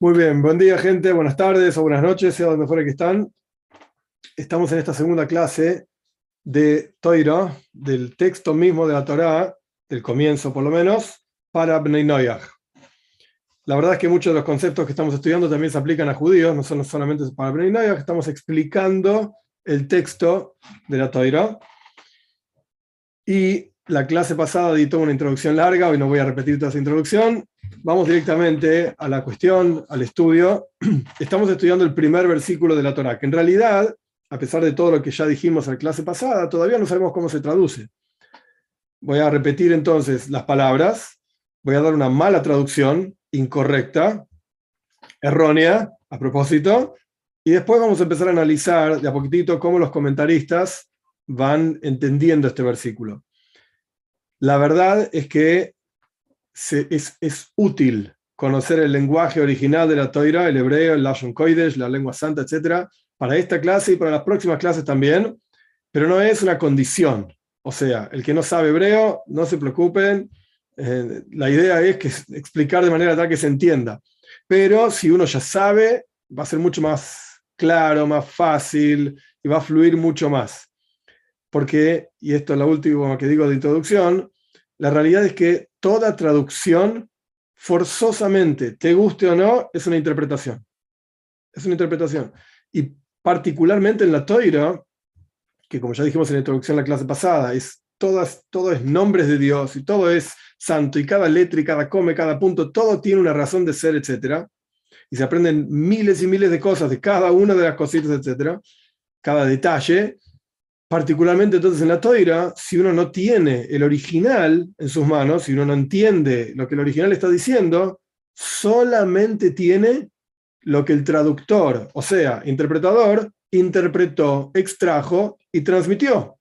Muy bien, buen día gente, buenas tardes o buenas noches, sea donde fuera que están. Estamos en esta segunda clase de Toira, del texto mismo de la Torá, del comienzo por lo menos, para Bnei Noyach. La verdad es que muchos de los conceptos que estamos estudiando también se aplican a judíos, no son solamente para Bnei Noyach, estamos explicando el texto de la Toira. Y la clase pasada di toda una introducción larga, hoy no voy a repetir toda esa introducción, Vamos directamente a la cuestión, al estudio. Estamos estudiando el primer versículo de la Torá, que en realidad, a pesar de todo lo que ya dijimos en la clase pasada, todavía no sabemos cómo se traduce. Voy a repetir entonces las palabras, voy a dar una mala traducción, incorrecta, errónea, a propósito, y después vamos a empezar a analizar de a poquitito cómo los comentaristas van entendiendo este versículo. La verdad es que es, útil conocer el lenguaje original de la Toira, el hebreo, el Lashon Koidesh, la lengua santa, etc., para esta clase y para las próximas clases también, pero no es una condición. O sea, el que no sabe hebreo, no se preocupen, eh, la idea es que explicar de manera tal que se entienda. Pero si uno ya sabe, va a ser mucho más claro, más fácil y va a fluir mucho más. Porque, y esto es lo último que digo de introducción, la realidad es que toda traducción, forzosamente, te guste o no, es una interpretación. Es una interpretación. Y particularmente en la Toira, que como ya dijimos en la introducción de la clase pasada, es todas, todo es nombres de Dios y todo es santo y cada letra y cada come, cada punto, todo tiene una razón de ser, etc. Y se aprenden miles y miles de cosas de cada una de las cositas, etc. Cada detalle. Particularmente entonces en la toira, si uno no tiene el original en sus manos, si uno no entiende lo que el original está diciendo, solamente tiene lo que el traductor, o sea, interpretador, interpretó, extrajo y transmitió.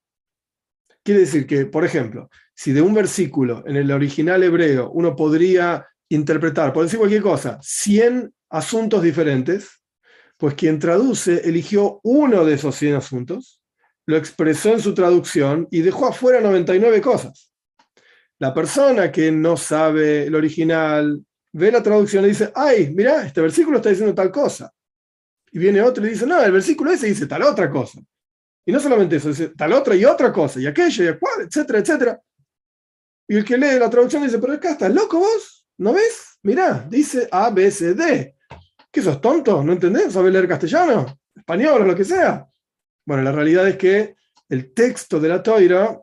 Quiere decir que, por ejemplo, si de un versículo en el original hebreo uno podría interpretar, por decir cualquier cosa, 100 asuntos diferentes, pues quien traduce eligió uno de esos 100 asuntos lo expresó en su traducción y dejó afuera 99 cosas. La persona que no sabe el original ve la traducción y dice, ay, mira, este versículo está diciendo tal cosa. Y viene otro y dice, no, el versículo ese dice tal otra cosa. Y no solamente eso, dice tal otra y otra cosa, y aquello, y aquello, etcétera, etcétera. Y el que lee la traducción dice, pero acá estás loco vos, ¿no ves? Mirá, dice A, B, C, D. ¿Qué sos tonto? ¿No entendés? ¿Sabes leer castellano? ¿Español o lo que sea? Bueno, la realidad es que el texto de la toira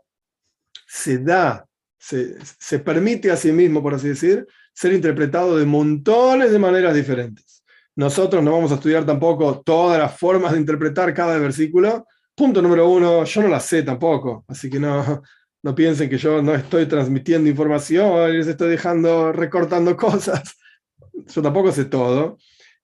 se da, se, permite a sí mismo, por así decir, ser interpretado de montones de maneras diferentes. Nosotros no vamos a estudiar tampoco todas las formas de interpretar cada versículo. Punto número uno, yo no las sé tampoco, así que no, no piensen que yo no estoy transmitiendo información, les estoy dejando, recortando cosas. Yo tampoco sé todo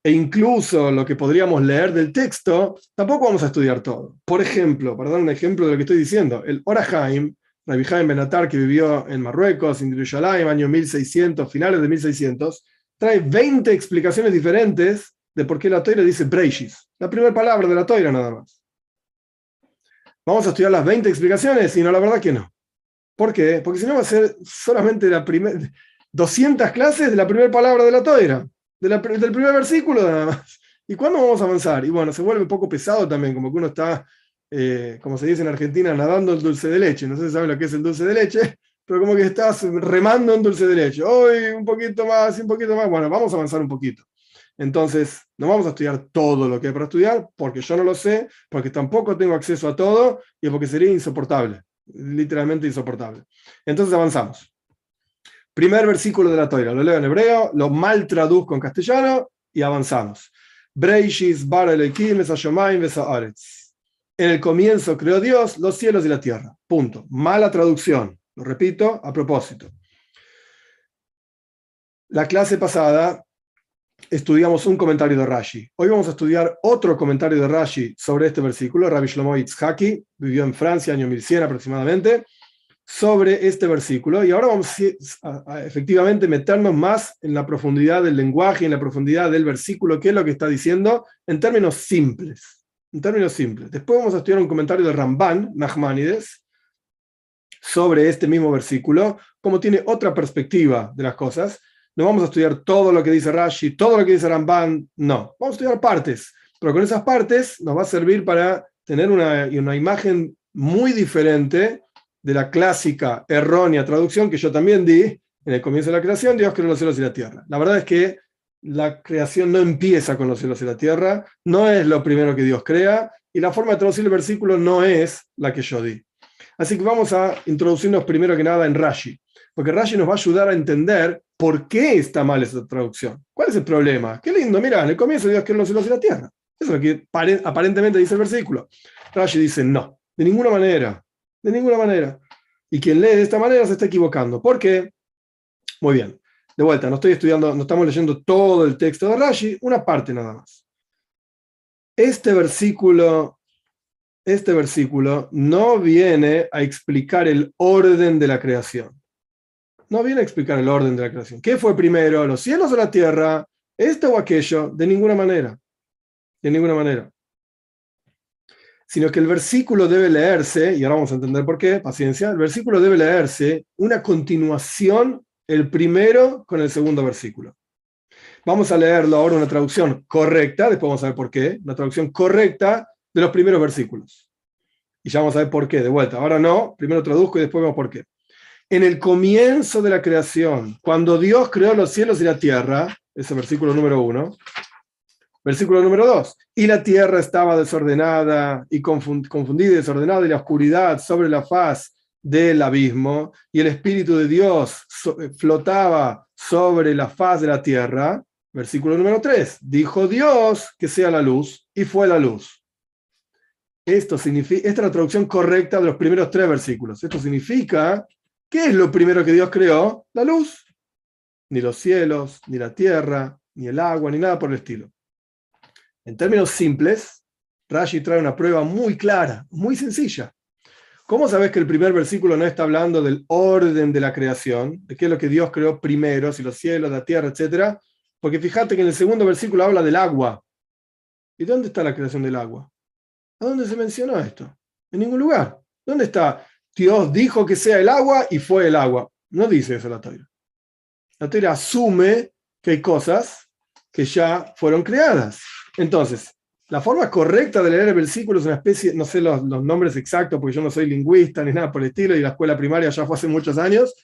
e incluso lo que podríamos leer del texto, tampoco vamos a estudiar todo. Por ejemplo, para dar un ejemplo de lo que estoy diciendo, el Orahaim, Rabbi Haim Benatar, que vivió en Marruecos, en Jerusalén, año 1600, finales de 1600, trae 20 explicaciones diferentes de por qué la toira dice Breishis, la primera palabra de la toira nada más. Vamos a estudiar las 20 explicaciones y no, la verdad que no. ¿Por qué? Porque si no va a ser solamente la primera 200 clases de la primera palabra de la toira del primer versículo nada más. ¿Y cuándo vamos a avanzar? Y bueno, se vuelve un poco pesado también, como que uno está, eh, como se dice en Argentina, nadando el dulce de leche. No sé si saben lo que es el dulce de leche, pero como que estás remando en dulce de leche. Hoy un poquito más, un poquito más. Bueno, vamos a avanzar un poquito. Entonces, no vamos a estudiar todo lo que hay para estudiar, porque yo no lo sé, porque tampoco tengo acceso a todo y porque sería insoportable, literalmente insoportable. Entonces avanzamos. Primer versículo de la Toira, lo leo en hebreo, lo mal traduzco en castellano y avanzamos. Breishis En el comienzo creó Dios los cielos y la tierra. Punto. Mala traducción. Lo repito a propósito. La clase pasada estudiamos un comentario de Rashi. Hoy vamos a estudiar otro comentario de Rashi sobre este versículo. Rabbi Shlomo Itzhaki vivió en Francia, año 1100 aproximadamente sobre este versículo y ahora vamos a, efectivamente meternos más en la profundidad del lenguaje, en la profundidad del versículo, qué es lo que está diciendo en términos simples. En términos simples. Después vamos a estudiar un comentario de Ramban, Nachmanides, sobre este mismo versículo, como tiene otra perspectiva de las cosas, no vamos a estudiar todo lo que dice Rashi, todo lo que dice Ramban, no, vamos a estudiar partes, pero con esas partes nos va a servir para tener una, una imagen muy diferente de la clásica errónea traducción que yo también di en el comienzo de la creación, Dios creó los cielos y la tierra. La verdad es que la creación no empieza con los cielos y la tierra, no es lo primero que Dios crea, y la forma de traducir el versículo no es la que yo di. Así que vamos a introducirnos primero que nada en Rashi, porque Rashi nos va a ayudar a entender por qué está mal esa traducción. ¿Cuál es el problema? Qué lindo, mira, en el comienzo Dios creó los cielos y la tierra. Eso es lo que aparentemente dice el versículo. Rashi dice, no, de ninguna manera, de ninguna manera. Y quien lee de esta manera se está equivocando. ¿Por qué? Muy bien. De vuelta, no estoy estudiando, no estamos leyendo todo el texto de Rashi, una parte nada más. Este versículo, este versículo no viene a explicar el orden de la creación. No viene a explicar el orden de la creación. ¿Qué fue primero, los cielos o la tierra? ¿Este o aquello? De ninguna manera. De ninguna manera sino que el versículo debe leerse, y ahora vamos a entender por qué, paciencia, el versículo debe leerse una continuación, el primero con el segundo versículo. Vamos a leerlo ahora una traducción correcta, después vamos a ver por qué, una traducción correcta de los primeros versículos. Y ya vamos a ver por qué, de vuelta. Ahora no, primero traduzco y después vemos por qué. En el comienzo de la creación, cuando Dios creó los cielos y la tierra, ese versículo número uno, Versículo número 2. Y la tierra estaba desordenada y confundida y desordenada y la oscuridad sobre la faz del abismo y el Espíritu de Dios flotaba sobre la faz de la tierra. Versículo número 3. Dijo Dios que sea la luz y fue la luz. Esto significa, esta es la traducción correcta de los primeros tres versículos. Esto significa, ¿qué es lo primero que Dios creó? La luz. Ni los cielos, ni la tierra, ni el agua, ni nada por el estilo. En términos simples, Rashi trae una prueba muy clara, muy sencilla. ¿Cómo sabes que el primer versículo no está hablando del orden de la creación, de qué es lo que Dios creó primero, si los cielos, la tierra, etcétera? Porque fíjate que en el segundo versículo habla del agua. ¿Y dónde está la creación del agua? ¿A dónde se mencionó esto? En ningún lugar. ¿Dónde está? Dios dijo que sea el agua y fue el agua. No dice eso la Torah. La Torah asume que hay cosas que ya fueron creadas. Entonces, la forma correcta de leer el versículo es una especie, no sé los, nombres exactos porque yo no soy lingüista ni nada por el estilo y la escuela primaria ya fue hace muchos años,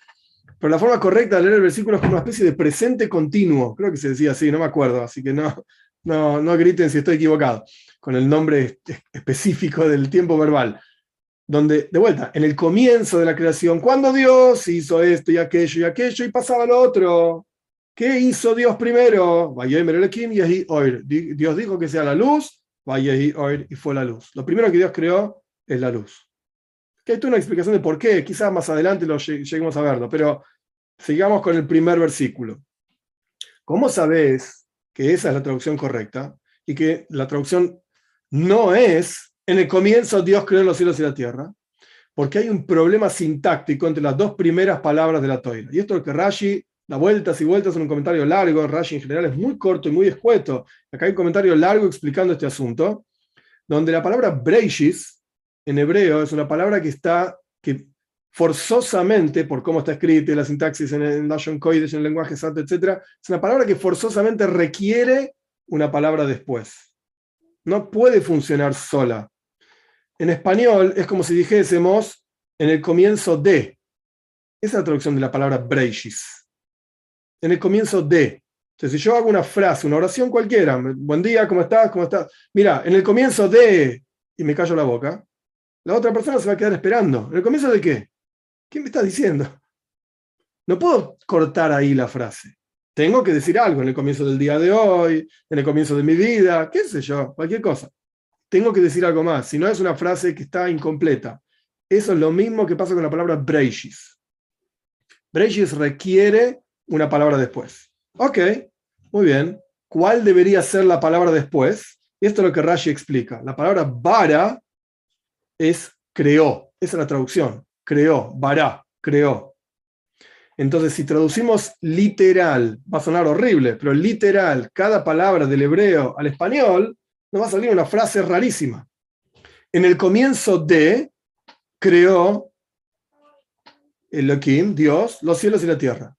pero la forma correcta de leer el versículo es como una especie de presente continuo, creo que se decía así, no me acuerdo, así que no, no, no griten si estoy equivocado, con el nombre específico del tiempo verbal. Donde, de vuelta, en el comienzo de la creación, cuando Dios hizo esto y aquello y aquello y pasaba lo otro, ¿Qué hizo Dios primero? Dios dijo que sea la luz, y fue la luz. Lo primero que Dios creó es la luz. Que hay una explicación de por qué, quizás más adelante lo lleguemos a verlo, pero sigamos con el primer versículo. ¿Cómo sabes que esa es la traducción correcta y que la traducción no es en el comienzo Dios creó los cielos y la tierra? Porque hay un problema sintáctico entre las dos primeras palabras de la Torah. Y esto es lo que Rashi da vueltas y vueltas en un comentario largo. Rashi en general es muy corto y muy escueto. Acá hay un comentario largo explicando este asunto, donde la palabra breishis en hebreo es una palabra que está, que forzosamente, por cómo está escrita, la sintaxis en el Kodesh, en el lenguaje santo, etc., es una palabra que forzosamente requiere una palabra después. No puede funcionar sola. En español es como si dijésemos en el comienzo de. Esa es la traducción de la palabra breishis en el comienzo de. Entonces, si yo hago una frase, una oración cualquiera, buen día, ¿cómo estás? ¿Cómo estás? Mira, en el comienzo de, y me callo la boca, la otra persona se va a quedar esperando. ¿En el comienzo de qué? ¿Qué me estás diciendo? No puedo cortar ahí la frase. Tengo que decir algo en el comienzo del día de hoy, en el comienzo de mi vida, qué sé yo, cualquier cosa. Tengo que decir algo más, si no es una frase que está incompleta. Eso es lo mismo que pasa con la palabra breishis. Breishis requiere una palabra después. Ok, muy bien. ¿Cuál debería ser la palabra después? Esto es lo que Rashi explica. La palabra bara es creó. Esa es la traducción. Creó, bara, creó. Entonces, si traducimos literal, va a sonar horrible, pero literal, cada palabra del hebreo al español, nos va a salir una frase rarísima. En el comienzo de, creó Elohim, Dios, los cielos y la tierra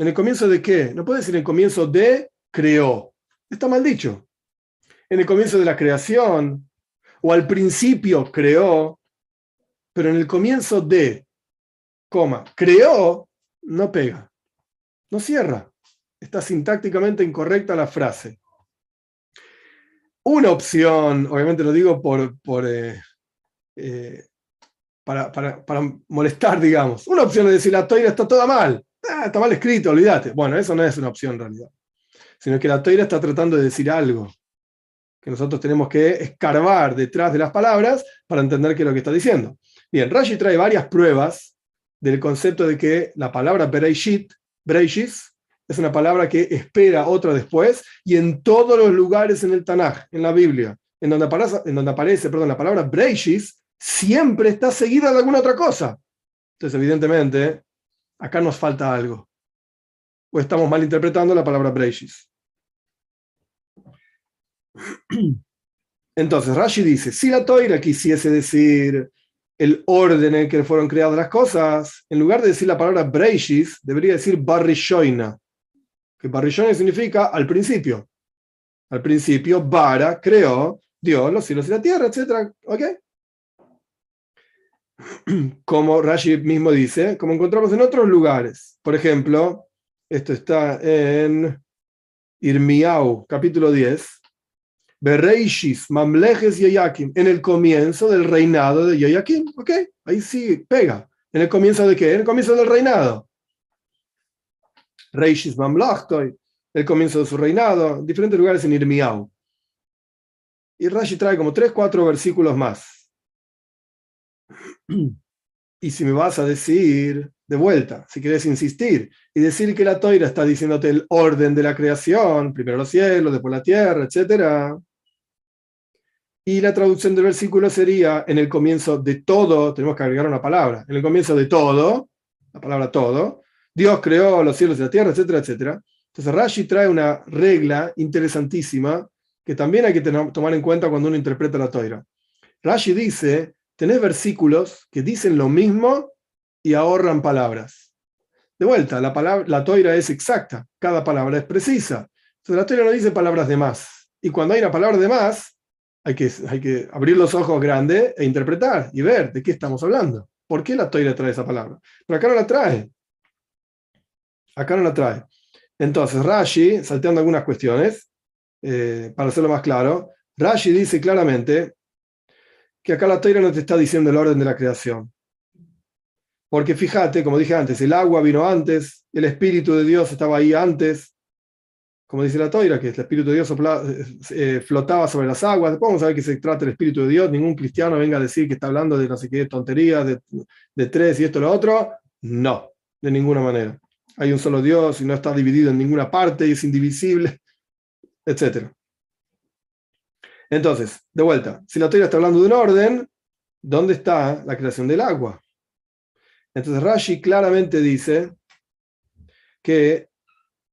¿En el comienzo de qué? No puede decir en el comienzo de creó. Está mal dicho. En el comienzo de la creación, o al principio creó, pero en el comienzo de, coma, creó, no pega, no cierra. Está sintácticamente incorrecta la frase. Una opción, obviamente lo digo por, eh, eh, para, molestar, digamos. Una opción es decir, la toira está toda mal. Ah, está mal escrito, olvídate. Bueno, eso no es una opción en realidad. Sino que la toira está tratando de decir algo. Que nosotros tenemos que escarbar detrás de las palabras para entender qué es lo que está diciendo. Bien, Rashi trae varias pruebas del concepto de que la palabra Bereishit, Bereishis, es una palabra que espera otra después, y en todos los lugares en el Tanaj, en la Biblia, en donde aparece, en donde aparece perdón, la palabra Breishis, siempre está seguida de alguna otra cosa. Entonces, evidentemente, acá nos falta algo. O estamos mal interpretando la palabra Breishis. Entonces, Rashi dice, si la Toira quisiese decir el orden en el que fueron creadas las cosas, en lugar de decir la palabra Breishis, debería decir Barrishoina, que Barrillone significa al principio. Al principio, Bara creó Dios los cielos y la tierra, etc. ¿Ok? Como Rashi mismo dice, como encontramos en otros lugares. Por ejemplo, esto está en Irmiau, capítulo 10. Bereishis, Mamlejes en el comienzo del reinado de Yayakim. ¿Ok? Ahí sí, pega. ¿En el comienzo de qué? En el comienzo del reinado. Reishis Mamlachtoy, el comienzo de su reinado, en diferentes lugares en Irmiau. Y Rashi trae como tres, cuatro versículos más. Y si me vas a decir de vuelta, si quieres insistir y decir que la toira está diciéndote el orden de la creación, primero los cielos, después la tierra, etc. Y la traducción del versículo sería, en el comienzo de todo, tenemos que agregar una palabra, en el comienzo de todo, la palabra todo, Dios creó los cielos y la tierra, etcétera, etcétera. Entonces Rashi trae una regla interesantísima que también hay que tomar en cuenta cuando uno interpreta la toira. Rashi dice, tenés versículos que dicen lo mismo y ahorran palabras. De vuelta, la, palabra, la toira es exacta, cada palabra es precisa. Entonces la toira no dice palabras de más. Y cuando hay una palabra de más, hay que, abrir los ojos grandes e interpretar y ver de qué estamos hablando. ¿Por qué la toira trae esa palabra? Pero acá no la trae. Acá no la trae. Entonces, Rashi, salteando algunas cuestiones, eh, para hacerlo más claro, Rashi dice claramente que acá la Torah no te está diciendo el orden de la creación. Porque fíjate, como dije antes, el agua vino antes, el Espíritu de Dios estaba ahí antes, como dice la Toira, que el Espíritu de Dios eh, flotaba sobre las aguas. Después vamos a ver que se trata el Espíritu de Dios. Ningún cristiano venga a decir que está hablando de no sé qué tonterías, de, de tres y esto y lo otro. No, de ninguna manera hay un solo Dios y no está dividido en ninguna parte y es indivisible, etc. Entonces, de vuelta, si la teoría está hablando de un orden, ¿dónde está la creación del agua? Entonces Rashi claramente dice que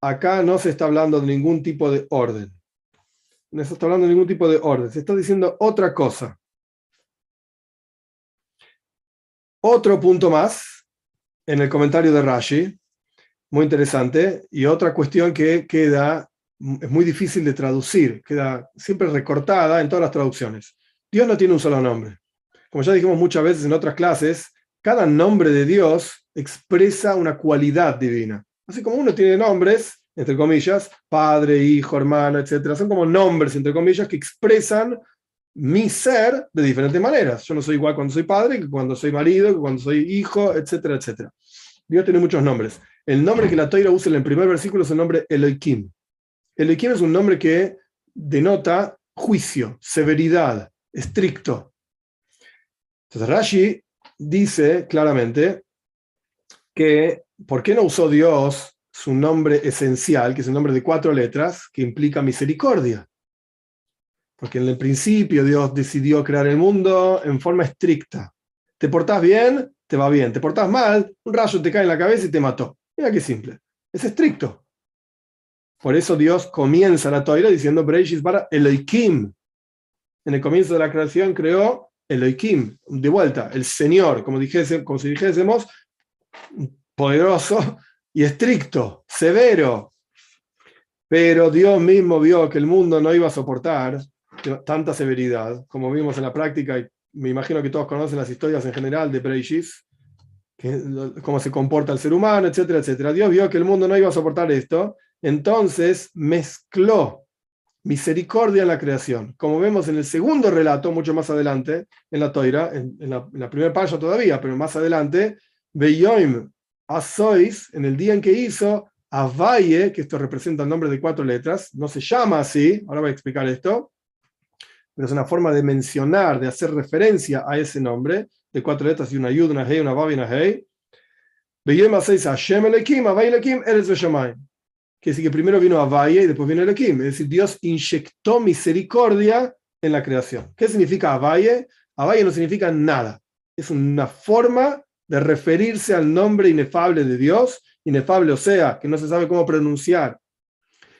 acá no se está hablando de ningún tipo de orden. No se está hablando de ningún tipo de orden. Se está diciendo otra cosa. Otro punto más en el comentario de Rashi muy interesante. Y otra cuestión que queda, es muy difícil de traducir, queda siempre recortada en todas las traducciones. Dios no tiene un solo nombre. Como ya dijimos muchas veces en otras clases, cada nombre de Dios expresa una cualidad divina. Así como uno tiene nombres, entre comillas, padre, hijo, hermano, etc. Son como nombres, entre comillas, que expresan mi ser de diferentes maneras. Yo no soy igual cuando soy padre, que cuando soy marido, que cuando soy hijo, etcétera, etcétera. Dios tiene muchos nombres. El nombre que la Toira usa en el primer versículo es el nombre Elohim. Elohim es un nombre que denota juicio, severidad, estricto. Entonces Rashi dice claramente que ¿por qué no usó Dios su nombre esencial, que es un nombre de cuatro letras, que implica misericordia? Porque en el principio Dios decidió crear el mundo en forma estricta. Te portás bien, te va bien. Te portás mal, un rayo te cae en la cabeza y te mató. Mira qué simple. Es estricto. Por eso Dios comienza la toira diciendo Breishis para Elohim. En el comienzo de la creación creó Elohim, de vuelta, el Señor, como si dijésemos, poderoso y estricto, severo. Pero Dios mismo vio que el mundo no iba a soportar tanta severidad, como vimos en la práctica, y me imagino que todos conocen las historias en general de Breishis, cómo se comporta el ser humano, etcétera, etcétera. Dios vio que el mundo no iba a soportar esto, entonces mezcló misericordia en la creación. Como vemos en el segundo relato, mucho más adelante, en la Toira, en, la, primera página todavía, pero más adelante, Beyoim Asois, en el día en que hizo Valle, que esto representa el nombre de cuatro letras, no se llama así, ahora voy a explicar esto, pero es una forma de mencionar, de hacer referencia a ese nombre, de cuatro letras y una yud, una hey, una vav y una hey. Beyoim Asois Hashem Elekim, Avay Elekim, Eretz Veshamayim que decir que primero vino Avaya y después vino Elohim. Es decir, Dios inyectó misericordia en la creación. ¿Qué significa Avaye? Avaye no significa nada. Es una forma de referirse al nombre inefable de Dios, inefable o sea, que no se sabe cómo pronunciar.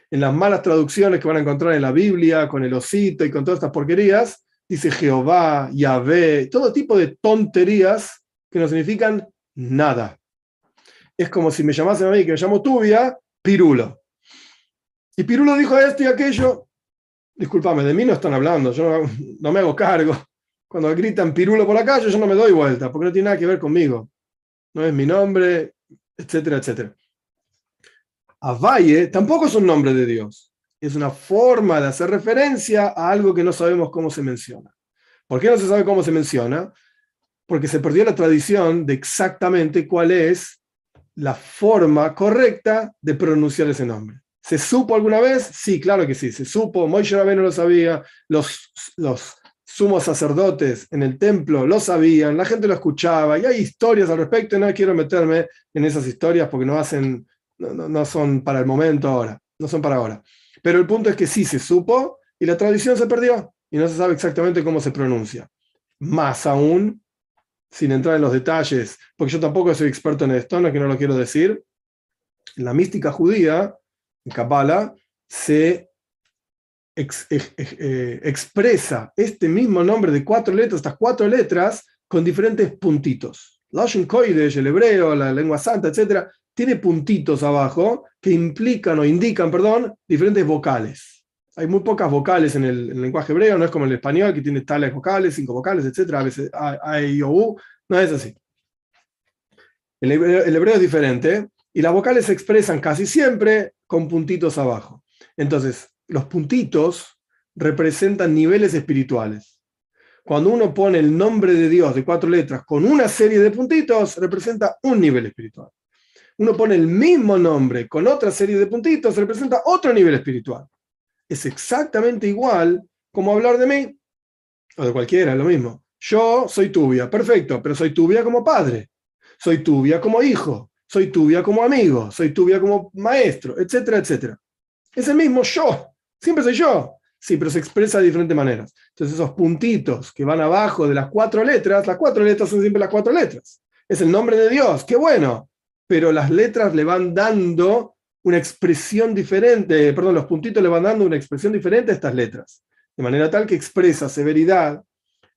En las malas traducciones que van a encontrar en la Biblia, con el osito y con todas estas porquerías, dice Jehová, Yahvé, todo tipo de tonterías que no significan nada. Es como si me llamasen a mí, que me llamo Tubia, Pirulo. Y Pirulo dijo esto y aquello. Disculpame, de mí no están hablando, yo no, me hago cargo. Cuando gritan Pirulo por la calle, yo no me doy vuelta, porque no tiene nada que ver conmigo. No es mi nombre, etcétera, etcétera. Avalle tampoco es un nombre de Dios. Es una forma de hacer referencia a algo que no sabemos cómo se menciona. ¿Por qué no se sabe cómo se menciona? Porque se perdió la tradición de exactamente cuál es la forma correcta de pronunciar ese nombre. ¿Se supo alguna vez? Sí, claro que sí, se supo. Moishe no lo sabía, los, los sumos sacerdotes en el templo lo sabían, la gente lo escuchaba y hay historias al respecto y no quiero meterme en esas historias porque no hacen, no, no son para el momento ahora, no son para ahora. Pero el punto es que sí se supo y la tradición se perdió y no se sabe exactamente cómo se pronuncia. Más aún, sin entrar en los detalles, porque yo tampoco soy experto en esto, no que no lo quiero decir, en la mística judía, en Kabbalah, se eh, expresa este mismo nombre de cuatro letras, estas cuatro letras, con diferentes puntitos. Lashon Kodesh, el hebreo, la lengua santa, etc., tiene puntitos abajo que implican o indican, perdón, diferentes vocales hay muy pocas vocales en el, lenguaje hebreo, no es como el español que tiene tales vocales, cinco vocales, etc. A veces A, I, O, U, no es así. El hebreo, es diferente y las vocales se expresan casi siempre con puntitos abajo. Entonces, los puntitos representan niveles espirituales. Cuando uno pone el nombre de Dios de cuatro letras con una serie de puntitos, representa un nivel espiritual. Uno pone el mismo nombre con otra serie de puntitos, representa otro nivel espiritual es exactamente igual como hablar de mí, o de cualquiera, lo mismo. Yo soy tubia, perfecto, pero soy tubia como padre, soy tubia como hijo, soy tubia como amigo, soy tubia como maestro, etcétera, etcétera. Es el mismo yo, siempre soy yo. Sí, pero se expresa de diferentes maneras. Entonces esos puntitos que van abajo de las cuatro letras, las cuatro letras son siempre las cuatro letras. Es el nombre de Dios, qué bueno. Pero las letras le van dando una expresión diferente, perdón, los puntitos le van dando una expresión diferente a estas letras, de manera tal que expresa severidad,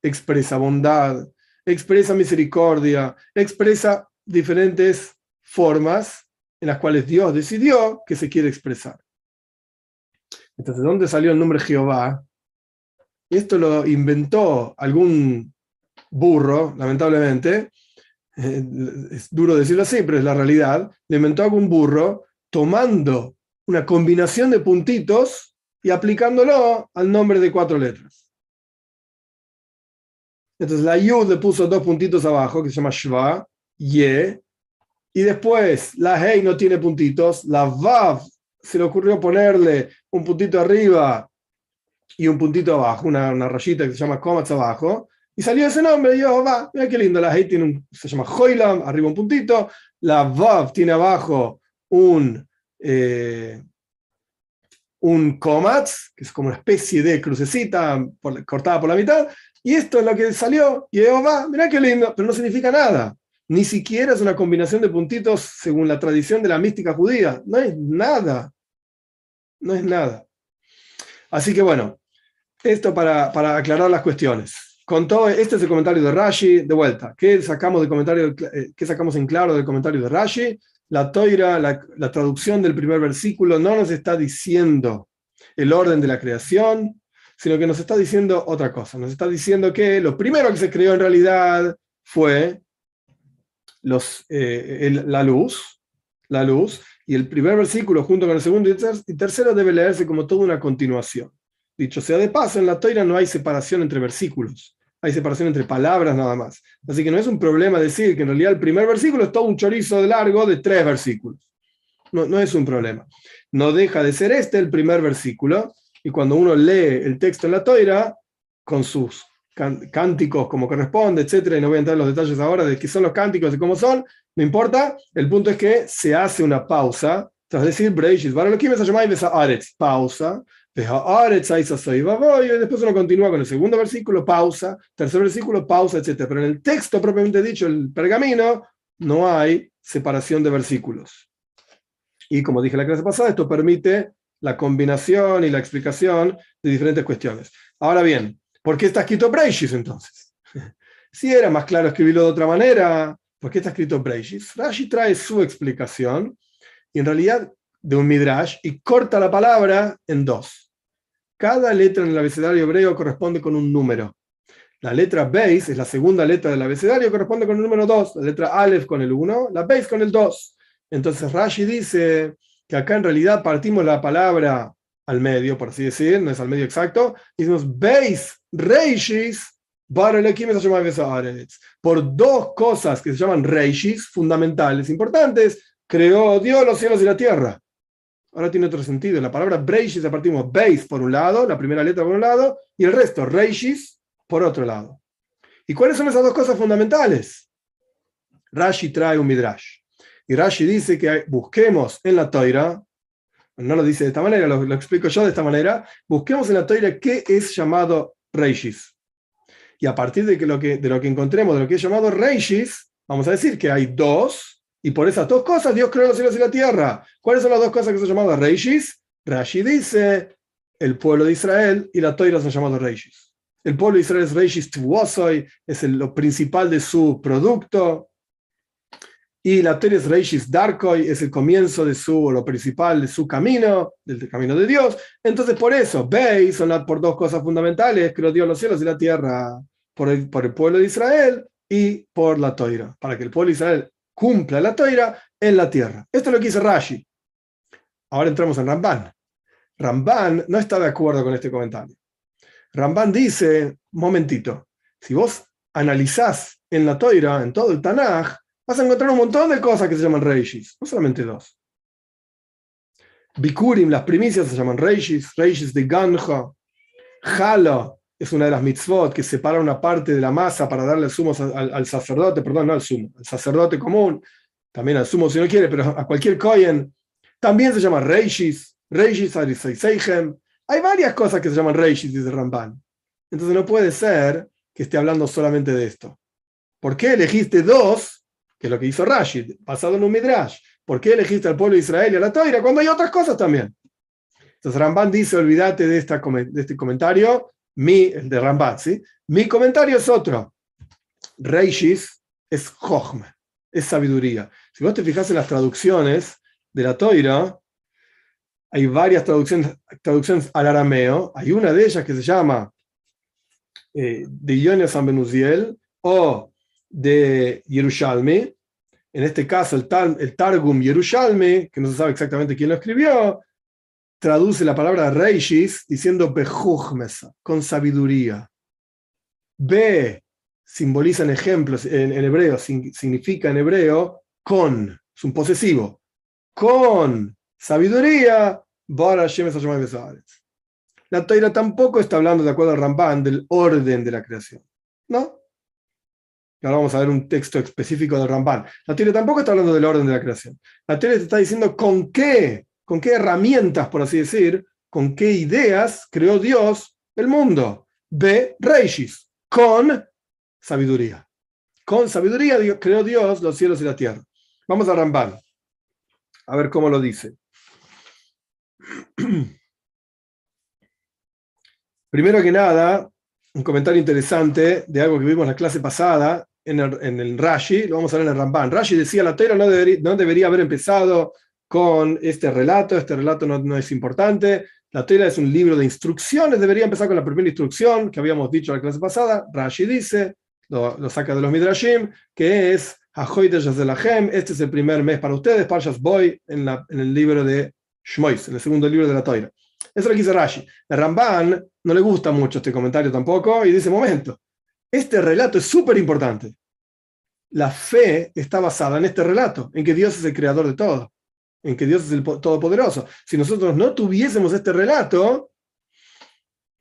expresa bondad, expresa misericordia, expresa diferentes formas en las cuales Dios decidió que se quiere expresar. Entonces, ¿de dónde salió el nombre Jehová? Esto lo inventó algún burro, lamentablemente, eh, es duro decirlo así, pero es la realidad, lo inventó algún burro tomando una combinación de puntitos y aplicándolo al nombre de cuatro letras. Entonces la Yud le puso dos puntitos abajo, que se llama Shva, Ye, y después la Hei no tiene puntitos, la Vav se le ocurrió ponerle un puntito arriba y un puntito abajo, una, rayita que se llama Komats abajo, y salió ese nombre, y yo, va, mira qué lindo, la Hei tiene un, se llama Hoilam, arriba un puntito, la Vav tiene abajo un, eh, un comatz, que es como una especie de crucecita cortada por la mitad, y esto es lo que salió, y va, mirá qué lindo, pero no significa nada. Ni siquiera es una combinación de puntitos según la tradición de la mística judía. No es nada. No es nada. Así que bueno, esto para, para aclarar las cuestiones. Con todo, este es el comentario de Rashi, de vuelta. ¿Qué sacamos, de comentario, eh, ¿Qué sacamos en claro del comentario de Rashi? La toira, la, traducción del primer versículo no nos está diciendo el orden de la creación, sino que nos está diciendo otra cosa. Nos está diciendo que lo primero que se creó en realidad fue eh, la luz, la luz, y el primer versículo junto con el segundo y tercero debe leerse como toda una continuación. Dicho sea de paso, en la toira no hay separación entre versículos, hay separación entre palabras nada más. Así que no es un problema decir que en realidad el primer versículo es todo un chorizo de largo de tres versículos. No, es un problema. No deja de ser este el primer versículo, y cuando uno lee el texto en la toira, con sus cánticos como corresponde, etcétera, y no voy a entrar en los detalles ahora de qué son los cánticos y cómo son, no importa, el punto es que se hace una pausa, tras decir que me llamar pausa, después uno continúa con el segundo versículo, pausa, tercer versículo, pausa, etcétera. Pero en el texto propiamente dicho, el pergamino, no hay separación de versículos. Y como dije la clase pasada, esto permite la combinación y la explicación de diferentes cuestiones. Ahora bien, ¿por qué está escrito Breishis entonces? Si era más claro escribirlo de otra manera, ¿por qué está escrito Breishis? Rashi trae su explicación y en realidad de un midrash y corta la palabra en dos. Cada letra en el abecedario hebreo corresponde con un número. La letra Beis es la segunda letra del abecedario, corresponde con el número 2. La letra Aleph con el 1, la Beis con el 2. Entonces Rashi dice que acá en realidad partimos la palabra al medio, por así decir, no es al medio exacto, y decimos Beis Reishis por dos cosas que se llaman Reishis, fundamentales, importantes, creó Dios los cielos y la tierra. Ahora tiene otro sentido. La palabra Breishis la partimos Beis por un lado, la primera letra por un lado, y el resto, Reishis, por otro lado. ¿Y cuáles son esas dos cosas fundamentales? Rashi trae un midrash. Y Rashi dice que busquemos en la toira, no lo dice de esta manera, lo, explico yo de esta manera, busquemos en la toira qué es llamado Reishis. Y a partir de, que lo que, de lo que encontremos, de lo que es llamado Reishis, vamos a decir que hay dos, y por esas dos cosas Dios creó los cielos y la tierra. ¿Cuáles son las dos cosas que son llamadas Reishis? Rashi dice, el pueblo de Israel y la toira son llamados Reishis. El pueblo de Israel es Reishis Tuosoy, es lo principal de su producto, y la Teres Reishis Darkoi es el comienzo de su, lo principal de su camino, del camino de Dios. Entonces, por eso, veis, son por dos cosas fundamentales: creó Dios los cielos y la tierra, por el, por el pueblo de Israel y por la toira, para que el pueblo de Israel cumpla la toira en la tierra. Esto es lo que dice Rashi. Ahora entramos en Ramban. Ramban no está de acuerdo con este comentario. Ramban dice: momentito, si vos analizás en la toira, en todo el Tanaj, vas a encontrar un montón de cosas que se llaman reishis, no solamente dos. Bikurim, las primicias se llaman reishis, reishis de Ganja. Jala es una de las mitzvot que separa una parte de la masa para darle sumo al, sacerdote, perdón, no al sumo, al sacerdote común, también al sumo si no quiere, pero a cualquier kohen. También se llama reishis, reishis ariseiseichem. Hay varias cosas que se llaman reishis, dice Ramban. Entonces no puede ser que esté hablando solamente de esto. ¿Por qué elegiste dos que es lo que hizo Rashid, basado en un midrash. ¿Por qué elegiste al pueblo de Israel y a la Toira cuando hay otras cosas también? Entonces Ramban dice, olvídate de, esta, de este comentario, mi, de Ramban, ¿sí? Mi comentario es otro. Reishis es Jochme, es sabiduría. Si vos te fijas en las traducciones de la Toira, hay varias traducciones, traducciones al arameo. Hay una de ellas que se llama eh, de Ionia San Benuziel o de Yerushalmi, en este caso el, el Targum Yerushalmi, que no se sabe exactamente quién lo escribió, traduce la palabra Reishis diciendo Bejuchmesa, con sabiduría. Be simboliza en ejemplos en, hebreo, significa en hebreo con, es un posesivo, con sabiduría, la Toira tampoco está hablando, de acuerdo al Ramban, del orden de la creación. ¿No? ahora vamos a ver un texto específico de Ramban. La teoría tampoco está hablando del orden de la creación. La teoría te está diciendo con qué, con qué herramientas, por así decir, con qué ideas creó Dios el mundo. B. Reishis, con sabiduría. Con sabiduría creó Dios los cielos y la tierra. Vamos a Ramban, a ver cómo lo dice. Primero que nada, un comentario interesante de algo que vimos en la clase pasada, en el, en Rashi, lo vamos a ver en el Ramban. Rashi decía, la Torah no debería haber empezado con este relato, este relato no, no es importante, la Torah es un libro de instrucciones, debería empezar con la primera instrucción que habíamos dicho en la clase pasada. Rashi dice, lo, lo saca de los Midrashim, que es este es el primer mes para ustedes, Parshas Boy, en, la, en el libro de Shmois, en el segundo libro de la Torah. Eso es lo que dice Rashi. El Ramban no le gusta mucho este comentario tampoco y dice, momento, este relato es súper importante. La fe está basada en este relato, en que Dios es el creador de todo en que Dios es el Todopoderoso. Si nosotros no tuviésemos este relato,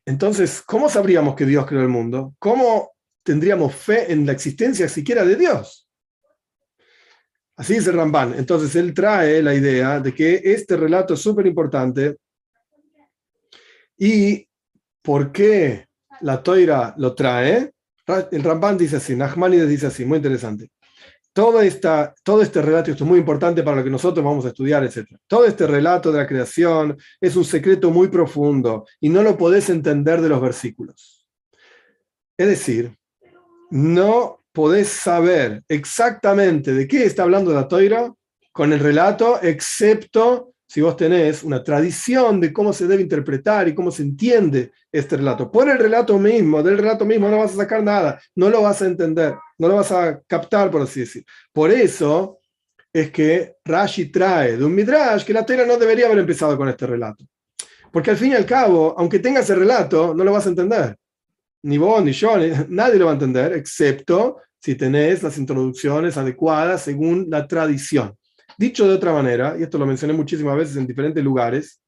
entonces, ¿cómo sabríamos que Dios creó el mundo? ¿Cómo tendríamos fe en la existencia siquiera de Dios? Así dice Ramban. Entonces, él trae la idea de que este relato es súper importante. ¿Y por qué la Toira lo trae? El Ramban dice así, Nachmanides dice así, muy interesante todo, esta, todo este relato, esto es muy importante para lo que nosotros vamos a estudiar, etc. Todo este relato de la creación es un secreto muy profundo y no lo podés entender de los versículos. Es decir, no podés saber exactamente de qué está hablando la toira con el relato, excepto si vos tenés una tradición de cómo se debe interpretar y cómo se entiende este relato. Por el relato mismo, del relato mismo no vas a sacar nada, no lo vas a entender, no lo vas a captar, por así decir. Por eso es que Rashi trae de un Midrash que la Torah no debería haber empezado con este relato. Porque al fin y al cabo, aunque tengas el relato, no lo vas a entender. Ni vos, ni yo, nadie lo va a entender, excepto si tenés las introducciones adecuadas según la tradición. Dicho de otra manera, y esto lo mencioné muchísimas veces en diferentes lugares,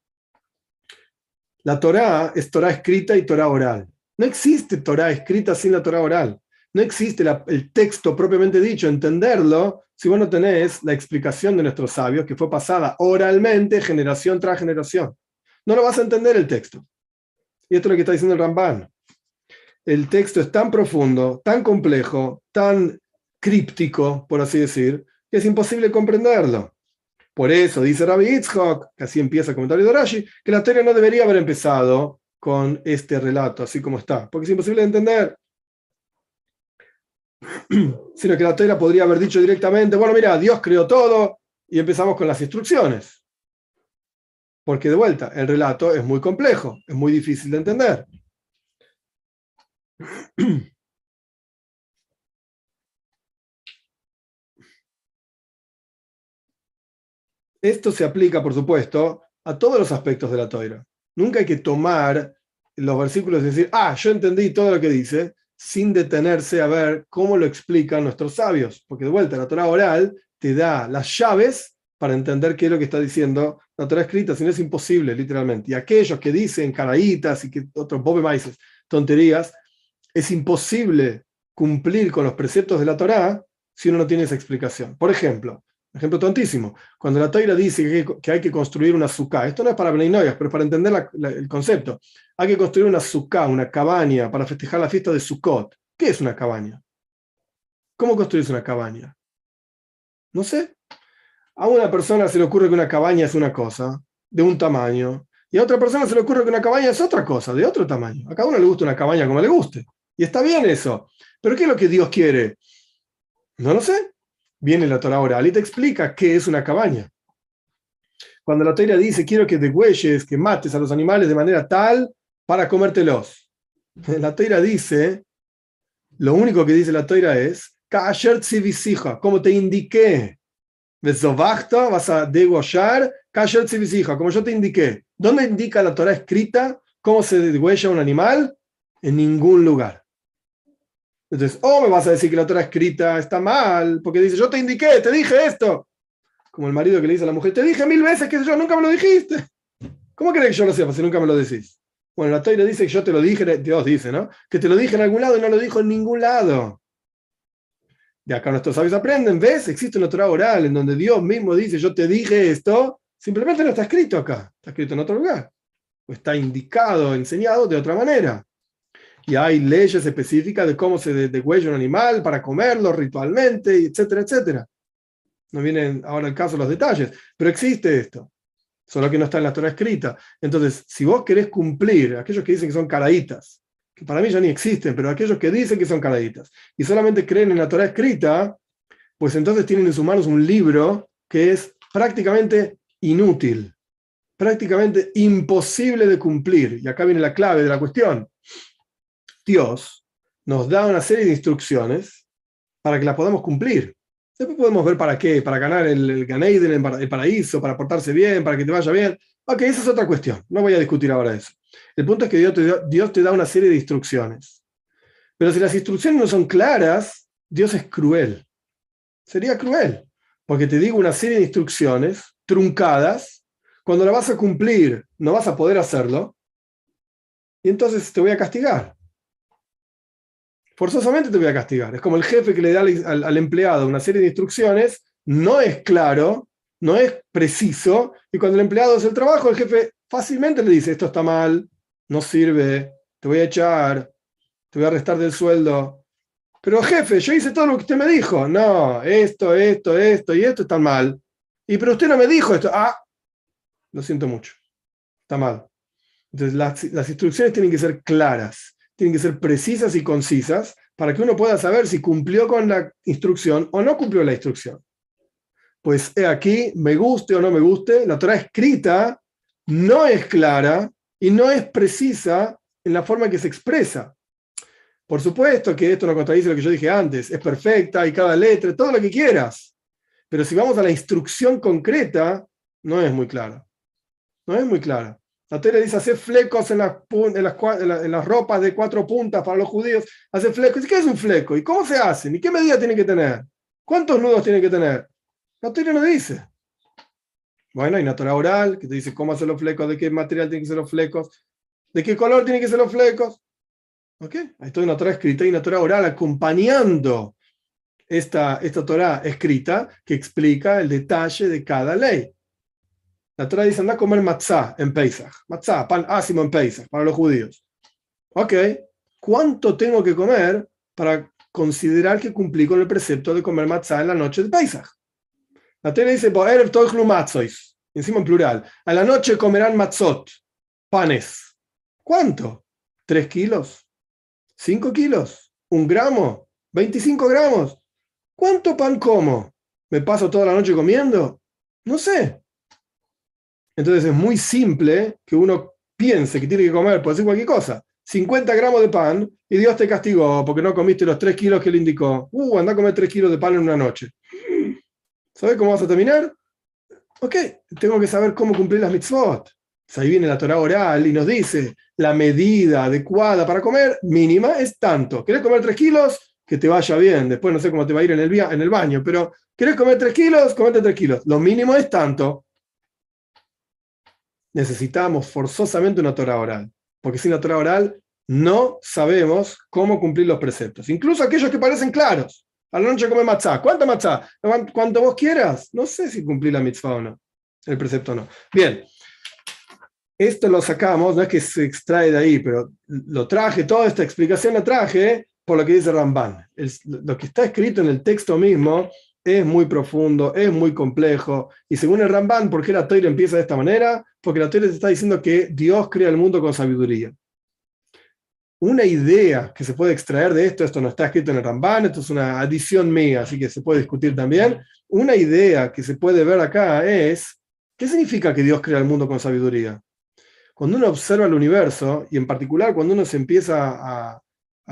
la Torá es Torá escrita y Torá oral. No existe Torá escrita sin la Torá oral. No existe el texto propiamente dicho, entenderlo, si vos no tenés la explicación de nuestros sabios que fue pasada oralmente, generación tras generación. No lo vas a entender el texto. Y esto es lo que está diciendo el Ramban. El texto es tan profundo, tan complejo, tan críptico, por así decir, que es imposible comprenderlo. Por eso dice Rabbi Yitzhak, que así empieza el comentario de Rashi, que la teoría no debería haber empezado con este relato, así como está, porque es imposible de entender. Sino que la teoría podría haber dicho directamente, bueno, mira, Dios creó todo y empezamos con las instrucciones. Porque de vuelta, el relato es muy complejo, es muy difícil de entender. Esto se aplica, por supuesto, a todos los aspectos de la toira. Nunca hay que tomar los versículos y decir, ah, yo entendí todo lo que dice, sin detenerse a ver cómo lo explican nuestros sabios. Porque de vuelta, la Torah oral te da las llaves para entender qué es lo que está diciendo la Torah escrita, si no es imposible, literalmente. Y aquellos que dicen caraitas y que otros bobe maices, tonterías, es imposible cumplir con los preceptos de la Torah si uno no tiene esa explicación. Por ejemplo, Ejemplo tontísimo. Cuando la Toira dice que, hay que construir una suká, esto no es para Beneinoyas, pero para entender el concepto. Hay que construir una suká, una cabaña, para festejar la fiesta de Sukkot. ¿Qué es una cabaña? ¿Cómo construís una cabaña? No sé. A una persona se le ocurre que una cabaña es una cosa, de un tamaño, y a otra persona se le ocurre que una cabaña es otra cosa, de otro tamaño. A cada uno le gusta una cabaña como le guste. Y está bien eso. Pero ¿qué es lo que Dios quiere? No lo sé viene la Torah oral y te explica qué es una cabaña. Cuando la Torah dice, quiero que degüelles, que mates a los animales de manera tal para comértelos. La Torah dice, lo único que dice la Torah es, como te indiqué, vas a degollar, como yo te indiqué. ¿Dónde indica la Torah escrita cómo se degüella un animal? En ningún lugar. Entonces, o oh, me vas a decir que la otra escrita está mal, porque dice, yo te indiqué, te dije esto. Como el marido que le dice a la mujer, te dije mil veces que yo nunca me lo dijiste. ¿Cómo crees que yo lo sepa si nunca me lo decís? Bueno, la Toira dice que yo te lo dije, Dios dice, ¿no? Que te lo dije en algún lado y no lo dijo en ningún lado. De acá nuestros sabios aprenden, ¿ves? Existe una Torah oral en donde Dios mismo dice, yo te dije esto, simplemente no está escrito acá, está escrito en otro lugar. O está indicado, enseñado de otra manera y hay leyes específicas de cómo se degüella un animal para comerlo ritualmente, etcétera, etcétera. No vienen ahora el caso los detalles, pero existe esto, solo que no está en la Torah escrita. Entonces, si vos querés cumplir, aquellos que dicen que son caraitas, que para mí ya ni existen, pero aquellos que dicen que son canaditas y solamente creen en la Torah escrita, pues entonces tienen en sus manos un libro que es prácticamente inútil, prácticamente imposible de cumplir. Y acá viene la clave de la cuestión. Dios nos da una serie de instrucciones para que las podamos cumplir. Después podemos ver para qué, para ganar el, el el paraíso, para portarse bien, para que te vaya bien. Ok, esa es otra cuestión. No voy a discutir ahora eso. El punto es que Dios Dios te da una serie de instrucciones. Pero si las instrucciones no son claras, Dios es cruel. Sería cruel. Porque te digo una serie de instrucciones truncadas. Cuando la vas a cumplir, no vas a poder hacerlo. Y entonces te voy a castigar forzosamente te voy a castigar. Es como el jefe que le da al, empleado una serie de instrucciones, no es claro, no es preciso, y cuando el empleado hace el trabajo, el jefe fácilmente le dice, esto está mal, no sirve, te voy a echar, te voy a restar del sueldo. Pero jefe, yo hice todo lo que usted me dijo. No, esto, esto, esto y esto está mal. Y pero usted no me dijo esto. Ah, lo siento mucho. Está mal. Entonces las instrucciones tienen que ser claras tienen que ser precisas y concisas para que uno pueda saber si cumplió con la instrucción o no cumplió la instrucción. Pues he aquí, me guste o no me guste, la Torah escrita no es clara y no es precisa en la forma que se expresa. Por supuesto que esto no contradice lo que yo dije antes, es perfecta y cada letra, todo lo que quieras. Pero si vamos a la instrucción concreta, no es muy clara. No es muy clara. La Torah dice hacer flecos en las, en, en las, ropas de cuatro puntas para los judíos. Hacer flecos. ¿Y qué es un fleco? ¿Y cómo se hacen? ¿Y qué medida tiene que tener? ¿Cuántos nudos tiene que tener? La Torah no dice. Bueno, hay una Torah oral que te dice cómo hacer los flecos, de qué material tienen que ser los flecos, de qué color tienen que ser los flecos. ¿Ok? Hay toda una Torah escrita y una Torah oral acompañando esta, esta Torah escrita que explica el detalle de cada ley. La Torah dice, anda a comer matzah en Pesach. Matzah, pan ácimo en Pesach, para los judíos. Ok, ¿cuánto tengo que comer para considerar que cumplí con el precepto de comer matzah en la noche de Pesach? La Torah dice, encima en plural. A la noche comerán matzot, panes. ¿Cuánto? ¿Tres kilos? ¿Cinco kilos? ¿Un gramo? ¿25 gramos? ¿Cuánto pan como? ¿Me paso toda la noche comiendo? No sé. Entonces es muy simple que uno piense que tiene que comer, puede ser cualquier cosa, 50 gramos de pan y Dios te castigó porque no comiste los 3 kilos que él indicó. Uh, anda a comer 3 kilos de pan en una noche. ¿Sabes cómo vas a terminar? Ok, tengo que saber cómo cumplir las mitzvot. ahí viene la Torah oral y nos dice, la medida adecuada para comer mínima es tanto. ¿Querés comer 3 kilos? Que te vaya bien. Después no sé cómo te va a ir en el, en el baño, pero ¿querés comer 3 kilos? Comete 3 kilos. Lo mínimo es tanto necesitamos forzosamente una Torah oral, porque sin la Torah oral no sabemos cómo cumplir los preceptos, incluso aquellos que parecen claros. A la noche come matzá. ¿Cuánta matzá? Cuanto vos quieras. No sé si cumplí la mitzvah o no. El precepto no. Bien. Esto lo sacamos, no es que se extrae de ahí, pero lo traje, toda esta explicación la traje por lo que dice Ramban. lo que está escrito en el texto mismo es muy profundo, es muy complejo. Y según el Ramban, ¿por qué la Torah empieza de esta manera? Porque la Torah está diciendo que Dios crea el mundo con sabiduría. Una idea que se puede extraer de esto, esto no está escrito en el Ramban, esto es una adición mía, así que se puede discutir también. Una idea que se puede ver acá es, ¿qué significa que Dios crea el mundo con sabiduría? Cuando uno observa el universo, y en particular cuando uno se empieza a,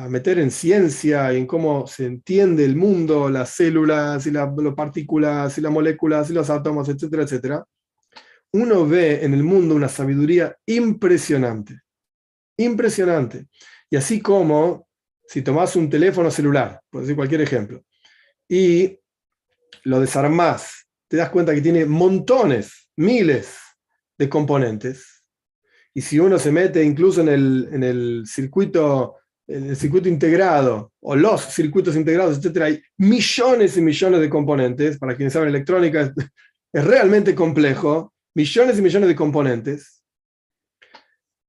a meter en ciencia y en cómo se entiende el mundo, las células y las partículas y las moléculas y los átomos, etcétera, etcétera, uno ve en el mundo una sabiduría impresionante. Impresionante. Y así como si tomas un teléfono celular, por decir cualquier ejemplo, y lo desarmás, te das cuenta que tiene montones, miles de componentes. Y si uno se mete incluso en el, en el circuito el circuito integrado o los circuitos integrados, etcétera, hay millones y millones de componentes. Para quienes saben electrónica, es, realmente complejo. Millones y millones de componentes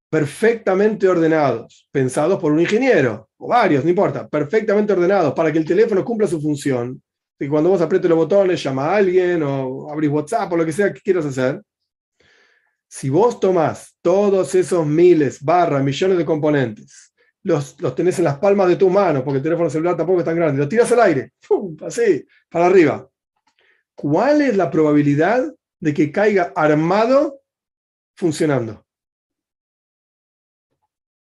perfectamente ordenados, pensados por un ingeniero, o varios, no importa, perfectamente ordenados para que el teléfono cumpla su función. Y cuando vos aprietes los botones, llama a alguien o abrís WhatsApp o lo que sea que quieras hacer. Si vos tomás todos esos miles, barras, millones de componentes los, los tenés en las palmas de tu mano, porque el teléfono celular tampoco es tan grande, lo tiras al aire, así, para arriba. ¿Cuál es la probabilidad de que caiga armado funcionando?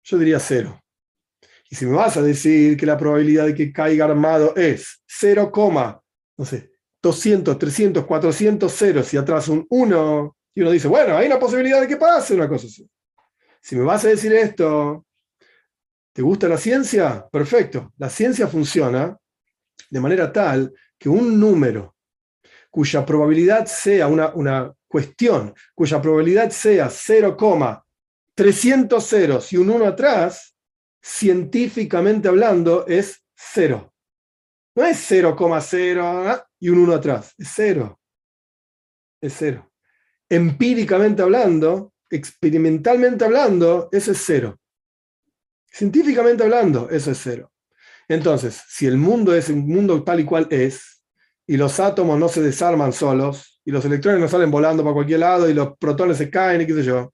Yo diría cero. Y si me vas a decir que la probabilidad de que caiga armado es 0, no sé, 200, 300, 400 ceros y atrás un 1, y uno dice, bueno, hay una posibilidad de que pase una cosa así. Si me vas a decir esto, ¿te gusta la ciencia? Perfecto. La ciencia funciona de manera tal que un número cuya probabilidad sea una, una cuestión, cuya probabilidad sea 0,300 ceros y un 1 atrás, científicamente hablando, es cero. No es 0,0 ¿ah? y un 1 atrás, es cero. Es cero. Empíricamente hablando, experimentalmente hablando, eso es cero. Científicamente hablando, eso es cero. Entonces, si el mundo es un mundo tal y cual es, y los átomos no se desarman solos, y los electrones no salen volando para cualquier lado, y los protones se caen, y qué sé yo,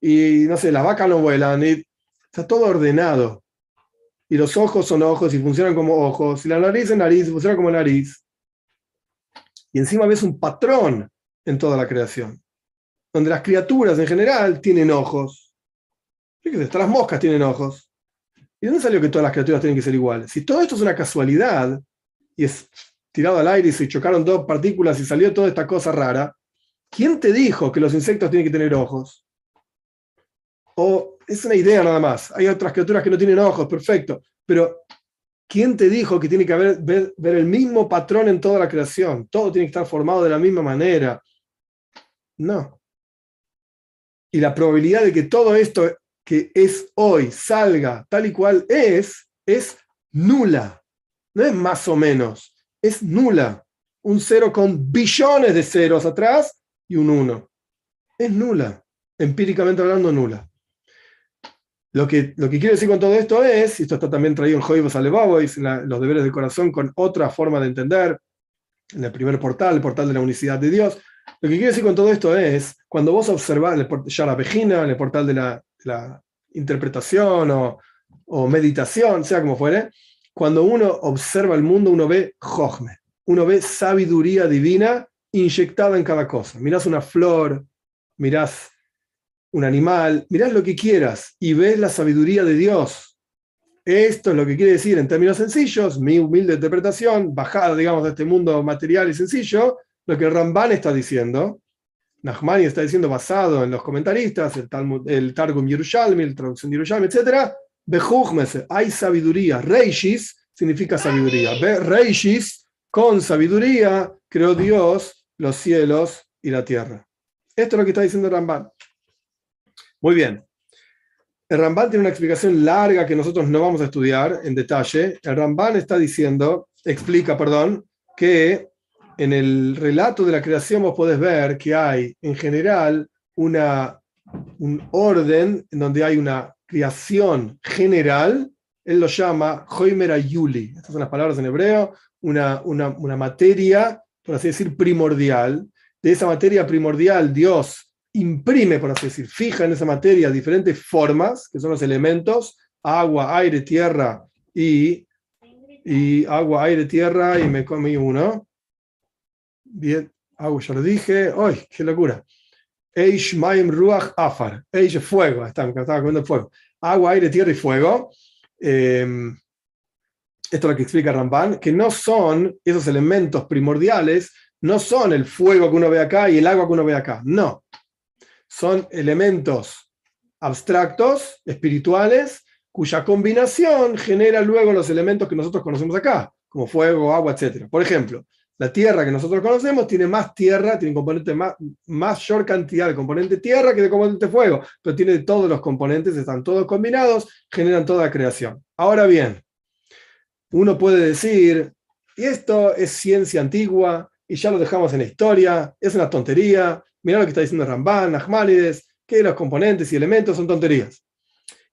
y no sé, las vacas no vuelan, y Está todo ordenado. Y los ojos son ojos y funcionan como ojos. Y la nariz es nariz y funciona como nariz. Y encima ves un patrón en toda la creación. Donde las criaturas en general tienen ojos. Fíjese, hasta las moscas tienen ojos. ¿Y dónde salió que todas las criaturas tienen que ser iguales? Si todo esto es una casualidad y es tirado al aire y se chocaron dos partículas y salió toda esta cosa rara, ¿quién te dijo que los insectos tienen que tener ojos? O es una idea nada más. Hay otras criaturas que no tienen ojos, perfecto. Pero, ¿quién te dijo que tiene que haber, ver, el mismo patrón en toda la creación? Todo tiene que estar formado de la misma manera. No. Y la probabilidad de que todo esto que es hoy salga tal y cual es, es nula. No es más o menos, es nula. Un cero con billones de ceros atrás y un uno. Es nula. Empíricamente hablando, nula. Lo que, lo que quiero decir con todo esto es, y esto está también traído en Joibos Alevabois, en los deberes del corazón, con otra forma de entender, en el primer portal, el portal de la unicidad de Dios. Lo que quiero decir con todo esto es, cuando vos observás ya la Vejina, en el portal de la, interpretación o, meditación, sea como fuere, cuando uno observa el mundo, uno ve Jochme, uno ve sabiduría divina inyectada en cada cosa. Mirás una flor, mirás un animal, mirás lo que quieras y ves la sabiduría de Dios. Esto es lo que quiere decir en términos sencillos, mi humilde interpretación, bajada, digamos, de este mundo material y sencillo, lo que Ramban está diciendo. Nachmani está diciendo basado en los comentaristas, el, Targum Yerushalmi, el traducción de Yerushalmi, etc. hay sabiduría. Reishis significa sabiduría. Reishis, con sabiduría, creó Dios los cielos y la tierra. Esto es lo que está diciendo Ramban. Muy bien. El Ramban tiene una explicación larga que nosotros no vamos a estudiar en detalle. El Ramban está diciendo, explica, perdón, que en el relato de la creación vos podés ver que hay en general una, un orden en donde hay una creación general. Él lo llama Joimera Yuli. Estas son las palabras en hebreo. Una, una, una materia, por así decir, primordial. De esa materia primordial, Dios imprime, por así decir, fija en esa materia diferentes formas, que son los elementos, agua, aire, tierra y, y agua, aire, tierra, y me comí uno. Bien, agua, ya lo dije. ¡Ay, qué locura! Eish, Maim, Ruach, Afar. Eish, fuego. Estaba comiendo fuego. Agua, aire, tierra y fuego. Em, esto es lo que explica Ramban, que no son esos elementos primordiales, no son el fuego que uno ve acá y el agua que uno ve acá. No son elementos abstractos, espirituales, cuya combinación genera luego los elementos que nosotros conocemos acá, como fuego, agua, etc. Por ejemplo, la tierra que nosotros conocemos tiene más tierra, tiene componente más, mayor cantidad de componente tierra que de componente fuego, pero tiene todos los componentes, están todos combinados, generan toda la creación. Ahora bien, uno puede decir, y esto es ciencia antigua, y ya lo dejamos en la historia, es una tontería, Mirá lo que está diciendo Ramban, Nachmanides, que los componentes y elementos son tonterías.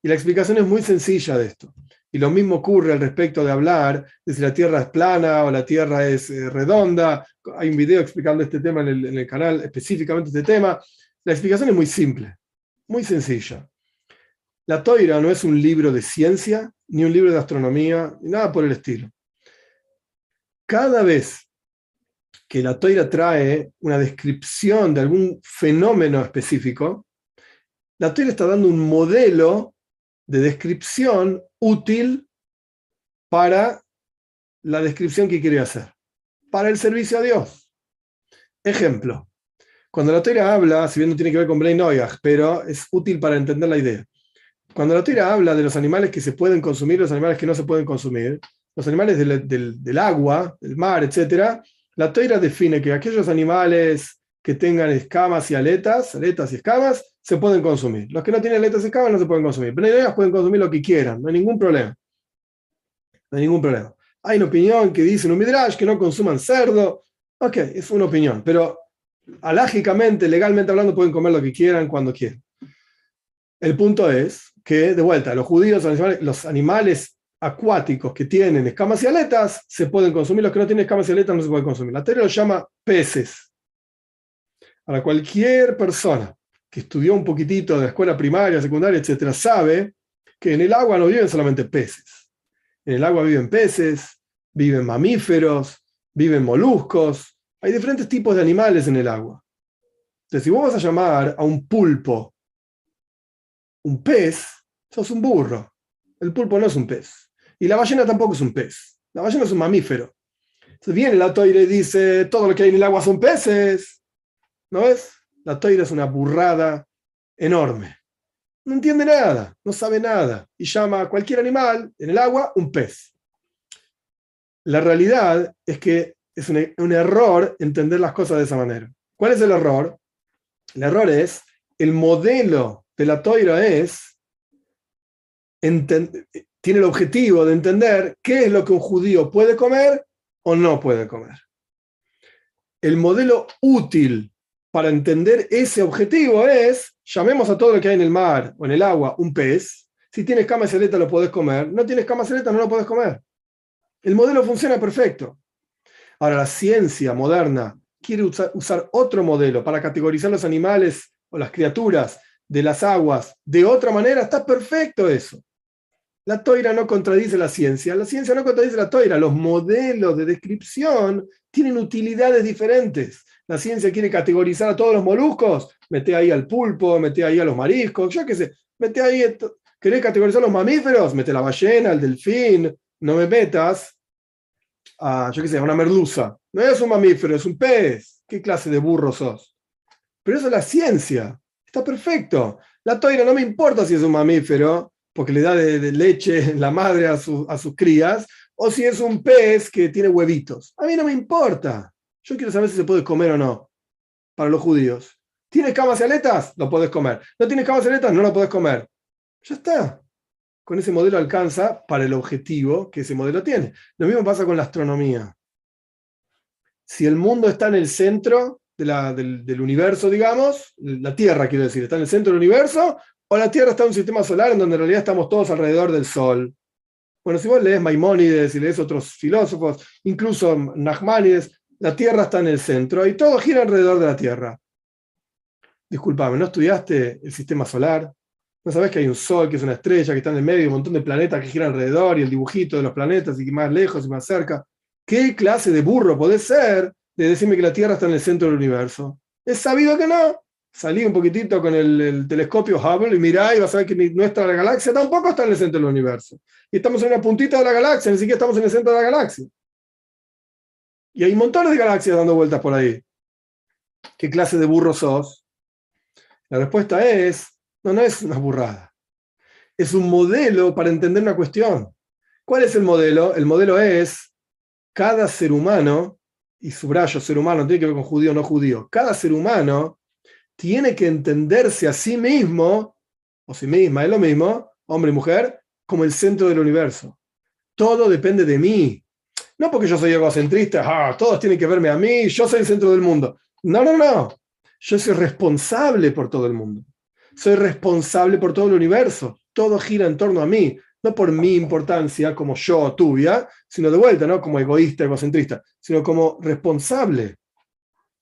Y la explicación es muy sencilla de esto. Y lo mismo ocurre al respecto de hablar de si la Tierra es plana o la Tierra es eh, redonda. Hay un video explicando este tema en el, en el canal, específicamente este tema. La explicación es muy simple, muy sencilla. La toira no es un libro de ciencia, ni un libro de astronomía, ni nada por el estilo. Cada vez que la toira trae una descripción de algún fenómeno específico, la toira está dando un modelo de descripción útil para la descripción que quiere hacer, para el servicio a Dios. Ejemplo, cuando la toira habla, si bien no tiene que ver con Blaine pero es útil para entender la idea. Cuando la toira habla de los animales que se pueden consumir, los animales que no se pueden consumir, los animales del, agua, del mar, etc., la toira define que aquellos animales que tengan escamas y aletas, aletas y escamas, se pueden consumir. Los que no tienen aletas y escamas no se pueden consumir. Pero ellas pueden consumir lo que quieran, no hay ningún problema. No hay ningún problema. Hay una opinión que dice en un midrash que no consuman cerdo. Ok, es una opinión, pero alágicamente, legalmente hablando, pueden comer lo que quieran cuando quieran. El punto es que, de vuelta, los judíos, los animales acuáticos que tienen escamas y aletas se pueden consumir, los que no tienen escamas y aletas no se pueden consumir. La teoría lo llama peces. Para cualquier persona que estudió un poquitito de la escuela primaria, secundaria, etcétera, sabe que en el agua no viven solamente peces. En el agua viven peces, viven mamíferos, viven moluscos, hay diferentes tipos de animales en el agua. Entonces, si vos vas a llamar a un pulpo un pez, sos un burro. El pulpo no es un pez. Y la ballena tampoco es un pez. La ballena es un mamífero. Entonces viene la toira y dice, todo lo que hay en el agua son peces. ¿No ves? La toira es una burrada enorme. No entiende nada, no sabe nada. Y llama a cualquier animal en el agua un pez. La realidad es que es un, error entender las cosas de esa manera. ¿Cuál es el error? El error es el modelo de la toira es tiene el objetivo de entender qué es lo que un judío puede comer o no puede comer. El modelo útil para entender ese objetivo es, llamemos a todo lo que hay en el mar o en el agua un pez, si tienes cama celeta lo puedes comer, no tienes cama celeta no lo puedes comer. El modelo funciona perfecto. Ahora, la ciencia moderna quiere usar, usar otro modelo para categorizar los animales o las criaturas de las aguas de otra manera, está perfecto eso. La toira no contradice la ciencia, la ciencia no contradice la toira, los modelos de descripción tienen utilidades diferentes. La ciencia quiere categorizar a todos los moluscos, mete ahí al pulpo, mete ahí a los mariscos, yo qué sé, mete ahí, ¿querés categorizar a los mamíferos? Mete la ballena, el delfín, no me metas a, yo qué sé, a una merluza. No es un mamífero, es un pez. ¿Qué clase de burro sos? Pero eso es la ciencia, está perfecto. La toira no me importa si es un mamífero, porque le da de, leche la madre a, a sus crías, o si es un pez que tiene huevitos. A mí no me importa. Yo quiero saber si se puede comer o no, para los judíos. ¿Tienes camas y aletas? Lo puedes comer. ¿No tienes camas y aletas? No lo puedes comer. Ya está. Con ese modelo alcanza para el objetivo que ese modelo tiene. Lo mismo pasa con la astronomía. Si el mundo está en el centro del, universo, digamos, la Tierra quiero decir, está en el centro del universo, o la Tierra está en un sistema solar en donde en realidad estamos todos alrededor del Sol. Bueno, si vos lees Maimónides y lees otros filósofos, incluso Nachmanides, la Tierra está en el centro y todo gira alrededor de la Tierra. Disculpame, ¿no estudiaste el sistema solar? ¿No sabes que hay un Sol, que es una estrella, que está en el medio, un montón de planetas que giran alrededor y el dibujito de los planetas y más lejos y más cerca? ¿Qué clase de burro podés ser de decirme que la Tierra está en el centro del universo? Es sabido que no salí un poquitito con el, telescopio Hubble y mirá y vas a ver que nuestra galaxia tampoco está en el centro del universo. Y estamos en una puntita de la galaxia, ni siquiera estamos en el centro de la galaxia. Y hay montones de galaxias dando vueltas por ahí. ¿Qué clase de burro sos? La respuesta es, no, no es una burrada. Es un modelo para entender una cuestión. ¿Cuál es el modelo? El modelo es cada ser humano, y subrayo ser humano, no tiene que ver con judío o no judío, cada ser humano tiene que entenderse a sí mismo, o sí misma, es lo mismo, hombre y mujer, como el centro del universo. Todo depende de mí. No porque yo soy egocentrista, ah, todos tienen que verme a mí, yo soy el centro del mundo. No, no, no. Yo soy responsable por todo el mundo. Soy responsable por todo el universo. Todo gira en torno a mí, no por mi importancia como yo, tuya, sino de vuelta, no como egoísta, egocentrista, sino como responsable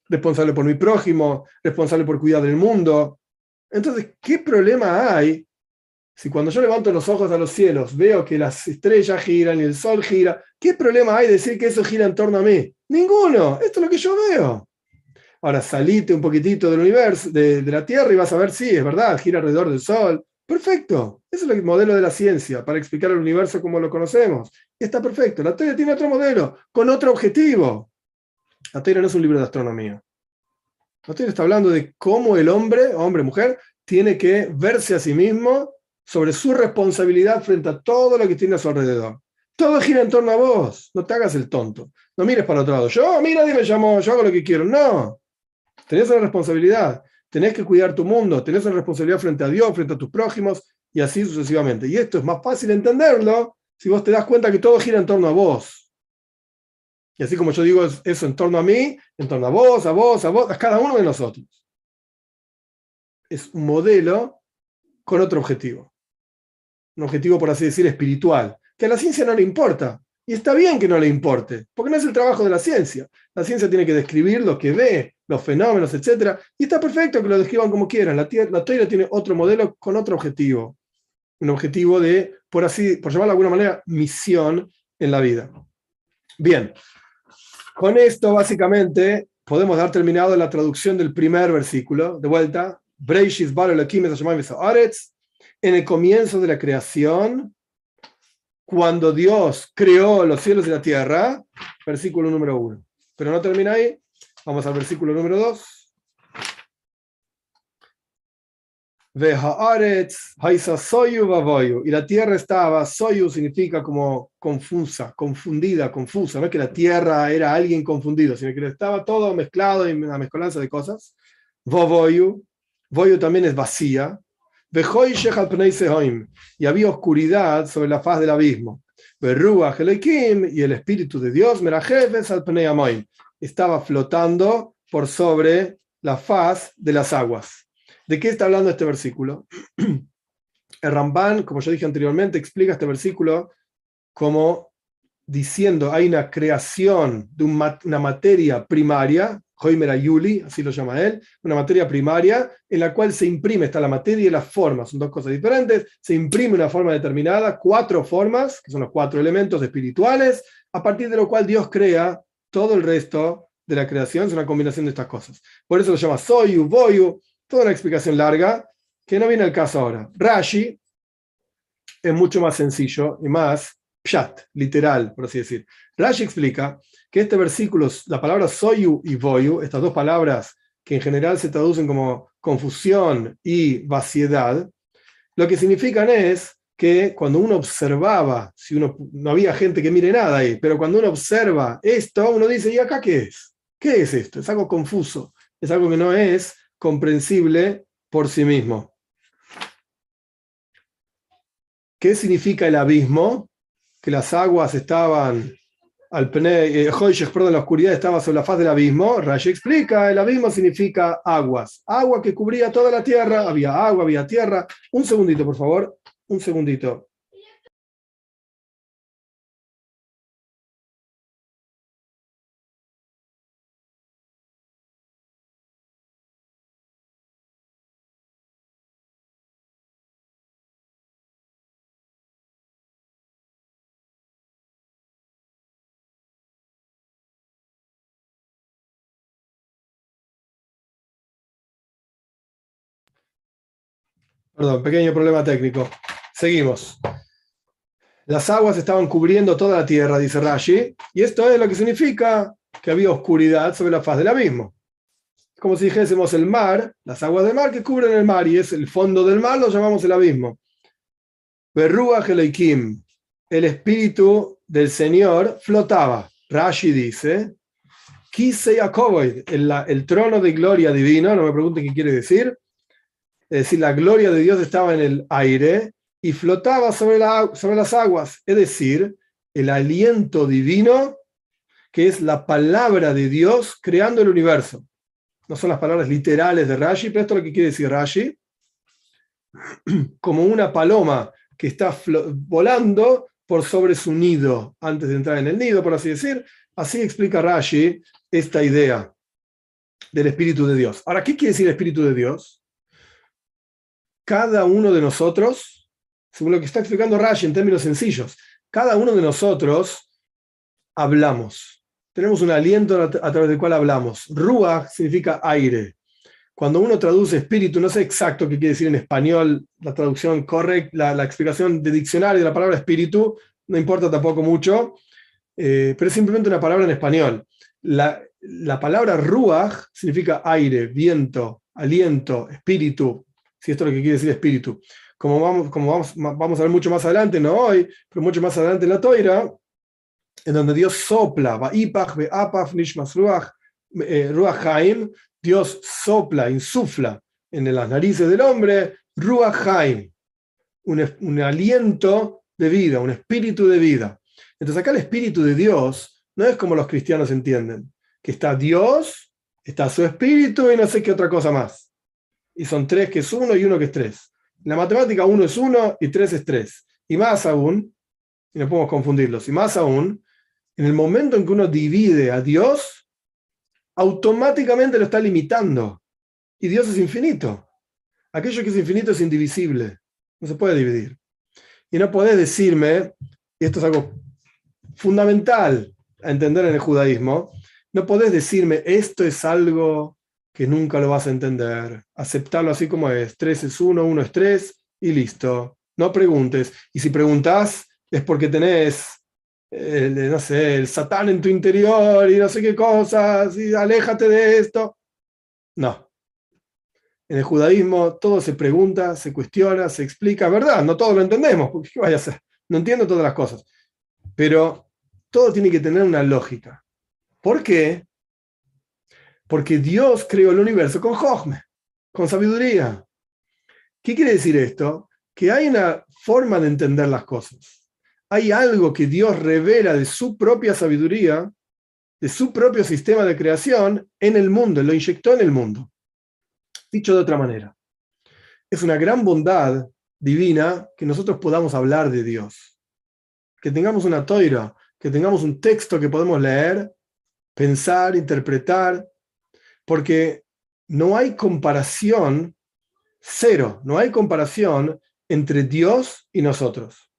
responsable por mi prójimo, responsable por cuidar del mundo. Entonces, ¿qué problema hay Si cuando yo levanto los ojos a los cielos veo que las estrellas giran y el sol gira, ¿qué problema hay decir que eso gira en torno a mí? Ninguno, esto es lo que yo veo. Ahora salite un poquitito del universo, de, la Tierra y vas a ver, sí, es verdad, gira alrededor del sol. Perfecto, ese es el modelo de la ciencia para explicar el universo como lo conocemos. Está perfecto. La teoría tiene otro modelo, con otro objetivo. La teoría no es un libro de astronomía. La teoría está hablando de cómo el hombre, hombre, mujer, tiene que verse a sí mismo sobre su responsabilidad frente a todo lo que tiene a su alrededor. Todo gira en torno a vos, no te hagas el tonto. No mires para otro lado. Yo, mira, nadie me llamó, yo hago lo que quiero. No, tenés una responsabilidad. Tenés que cuidar tu mundo, tenés una responsabilidad frente a Dios, frente a tus prójimos y así sucesivamente. Y esto es más fácil entenderlo si vos te das cuenta que todo gira en torno a vos. Y así como yo digo eso en torno a mí, en torno a vos, a vos, a vos, a cada uno de nosotros. Es un modelo con otro objetivo un objetivo, por así decir, espiritual, que a la ciencia no le importa. Y está bien que no le importe, porque no es el trabajo de la ciencia. La ciencia tiene que describir lo que ve, los fenómenos, etc. Y está perfecto que lo describan como quieran. La, la teoría tiene otro modelo con otro objetivo. Un objetivo de, por así, por llamarlo de alguna manera, misión en la vida. Bien, con esto básicamente podemos dar terminado la traducción del primer versículo. De vuelta, Breishis Bar Aretz, en el comienzo de la creación, cuando Dios creó los cielos y la tierra, versículo número uno. Pero no termina ahí, vamos al versículo número dos. Y la tierra estaba, soyu significa como confusa, confundida, confusa. No es que la tierra era alguien confundido, sino que estaba todo mezclado en una mezcolanza de cosas. Voyu, también es vacía, y había oscuridad sobre la faz del abismo. Y el Espíritu de Dios, estaba flotando por sobre la faz de las aguas. ¿De qué está hablando este versículo? El Ramban, como yo dije anteriormente, explica este versículo como diciendo hay una creación de una materia primaria Hoimera Yuli, así lo llama él, una materia primaria en la cual se imprime, está la materia y la forma, son dos cosas diferentes, se imprime una forma determinada, cuatro formas, que son los cuatro elementos espirituales, a partir de lo cual Dios crea todo el resto de la creación, es una combinación de estas cosas. Por eso lo llama Soyu, Boyu, toda una explicación larga que no viene al caso ahora. Rashi es mucho más sencillo y más pshat, literal, por así decir. Rashi explica que este versículo, la palabra soyu y voyu, estas dos palabras que en general se traducen como confusión y vaciedad, lo que significan es que cuando uno observaba, si uno no había gente que mire nada ahí, pero cuando uno observa esto, uno dice, ¿y acá qué es? ¿Qué es esto? Es algo confuso, es algo que no es comprensible por sí mismo. ¿Qué significa el abismo? Que las aguas estaban al eh, perdón, la oscuridad estaba sobre la faz del abismo, Rashi explica, el abismo significa aguas, agua que cubría toda la tierra, había agua, había tierra. Un segundito, por favor, un segundito. Perdón, pequeño problema técnico. Seguimos. Las aguas estaban cubriendo toda la tierra, dice Rashi, y esto es lo que significa que había oscuridad sobre la faz del abismo. Como si dijésemos el mar, las aguas del mar que cubren el mar, y es el fondo del mar, lo llamamos el abismo. Berrua Elohim, el espíritu del Señor flotaba. Rashi dice, Kise el, el trono de gloria divino, no me pregunten qué quiere decir, es decir, la gloria de Dios estaba en el aire y flotaba sobre, sobre las aguas, es decir, el aliento divino, que es la palabra de Dios creando el universo. No son las palabras literales de Rashi, pero esto es lo que quiere decir Rashi. Como una paloma que está volando por sobre su nido antes de entrar en el nido, por así decir. Así explica Rashi esta idea del Espíritu de Dios. Ahora, ¿qué quiere decir el Espíritu de Dios? Cada uno de nosotros según lo que está explicando Rashi en términos sencillos, cada uno de nosotros hablamos. Tenemos un aliento a través del cual hablamos. Ruach significa aire. Cuando uno traduce espíritu, no sé exacto qué quiere decir en español la traducción correcta, la, explicación de diccionario de la palabra espíritu, no importa tampoco mucho, eh, pero es simplemente una palabra en español. La, la palabra ruach significa aire, viento, aliento, espíritu, si esto es lo que quiere decir espíritu. Como vamos, como vamos, vamos a ver mucho más adelante, no hoy, pero mucho más adelante en la toira, en donde Dios sopla, nishmas ruach, eh, ruach Dios sopla, insufla en las narices del hombre, ruach haim, un, un aliento de vida, un espíritu de vida. Entonces acá el espíritu de Dios no es como los cristianos entienden, que está Dios, está su espíritu y no sé qué otra cosa más. Y son tres que es uno y uno que es tres. En la matemática uno es uno y tres es tres. Y más aún, y no podemos confundirlos, y más aún, en el momento en que uno divide a Dios, automáticamente lo está limitando. Y Dios es infinito. Aquello que es infinito es indivisible. No se puede dividir. Y no podés decirme, y esto es algo fundamental a entender en el judaísmo, no podés decirme, esto es algo que nunca lo vas a entender, aceptarlo así como es, 3 es 1, 1 es 3 y listo. No preguntes. Y si preguntas es porque tenés, el, no sé, el satán en tu interior y no sé qué cosas, y aléjate de esto. No. En el judaísmo todo se pregunta, se cuestiona, se explica, ¿verdad? No todo lo entendemos, porque ¿qué vaya a ser? No entiendo todas las cosas. Pero todo tiene que tener una lógica. ¿Por qué? Porque Dios creó el universo con Jochme, con sabiduría. ¿Qué quiere decir esto? Que hay una forma de entender las cosas. Hay algo que Dios revela de su propia sabiduría, de su propio sistema de creación en el mundo, lo inyectó en el mundo. Dicho de otra manera, es una gran bondad divina que nosotros podamos hablar de Dios, que tengamos una toira, que tengamos un texto que podemos leer pensar, interpretar, porque no hay comparación, cero, no hay comparación entre Dios y nosotros.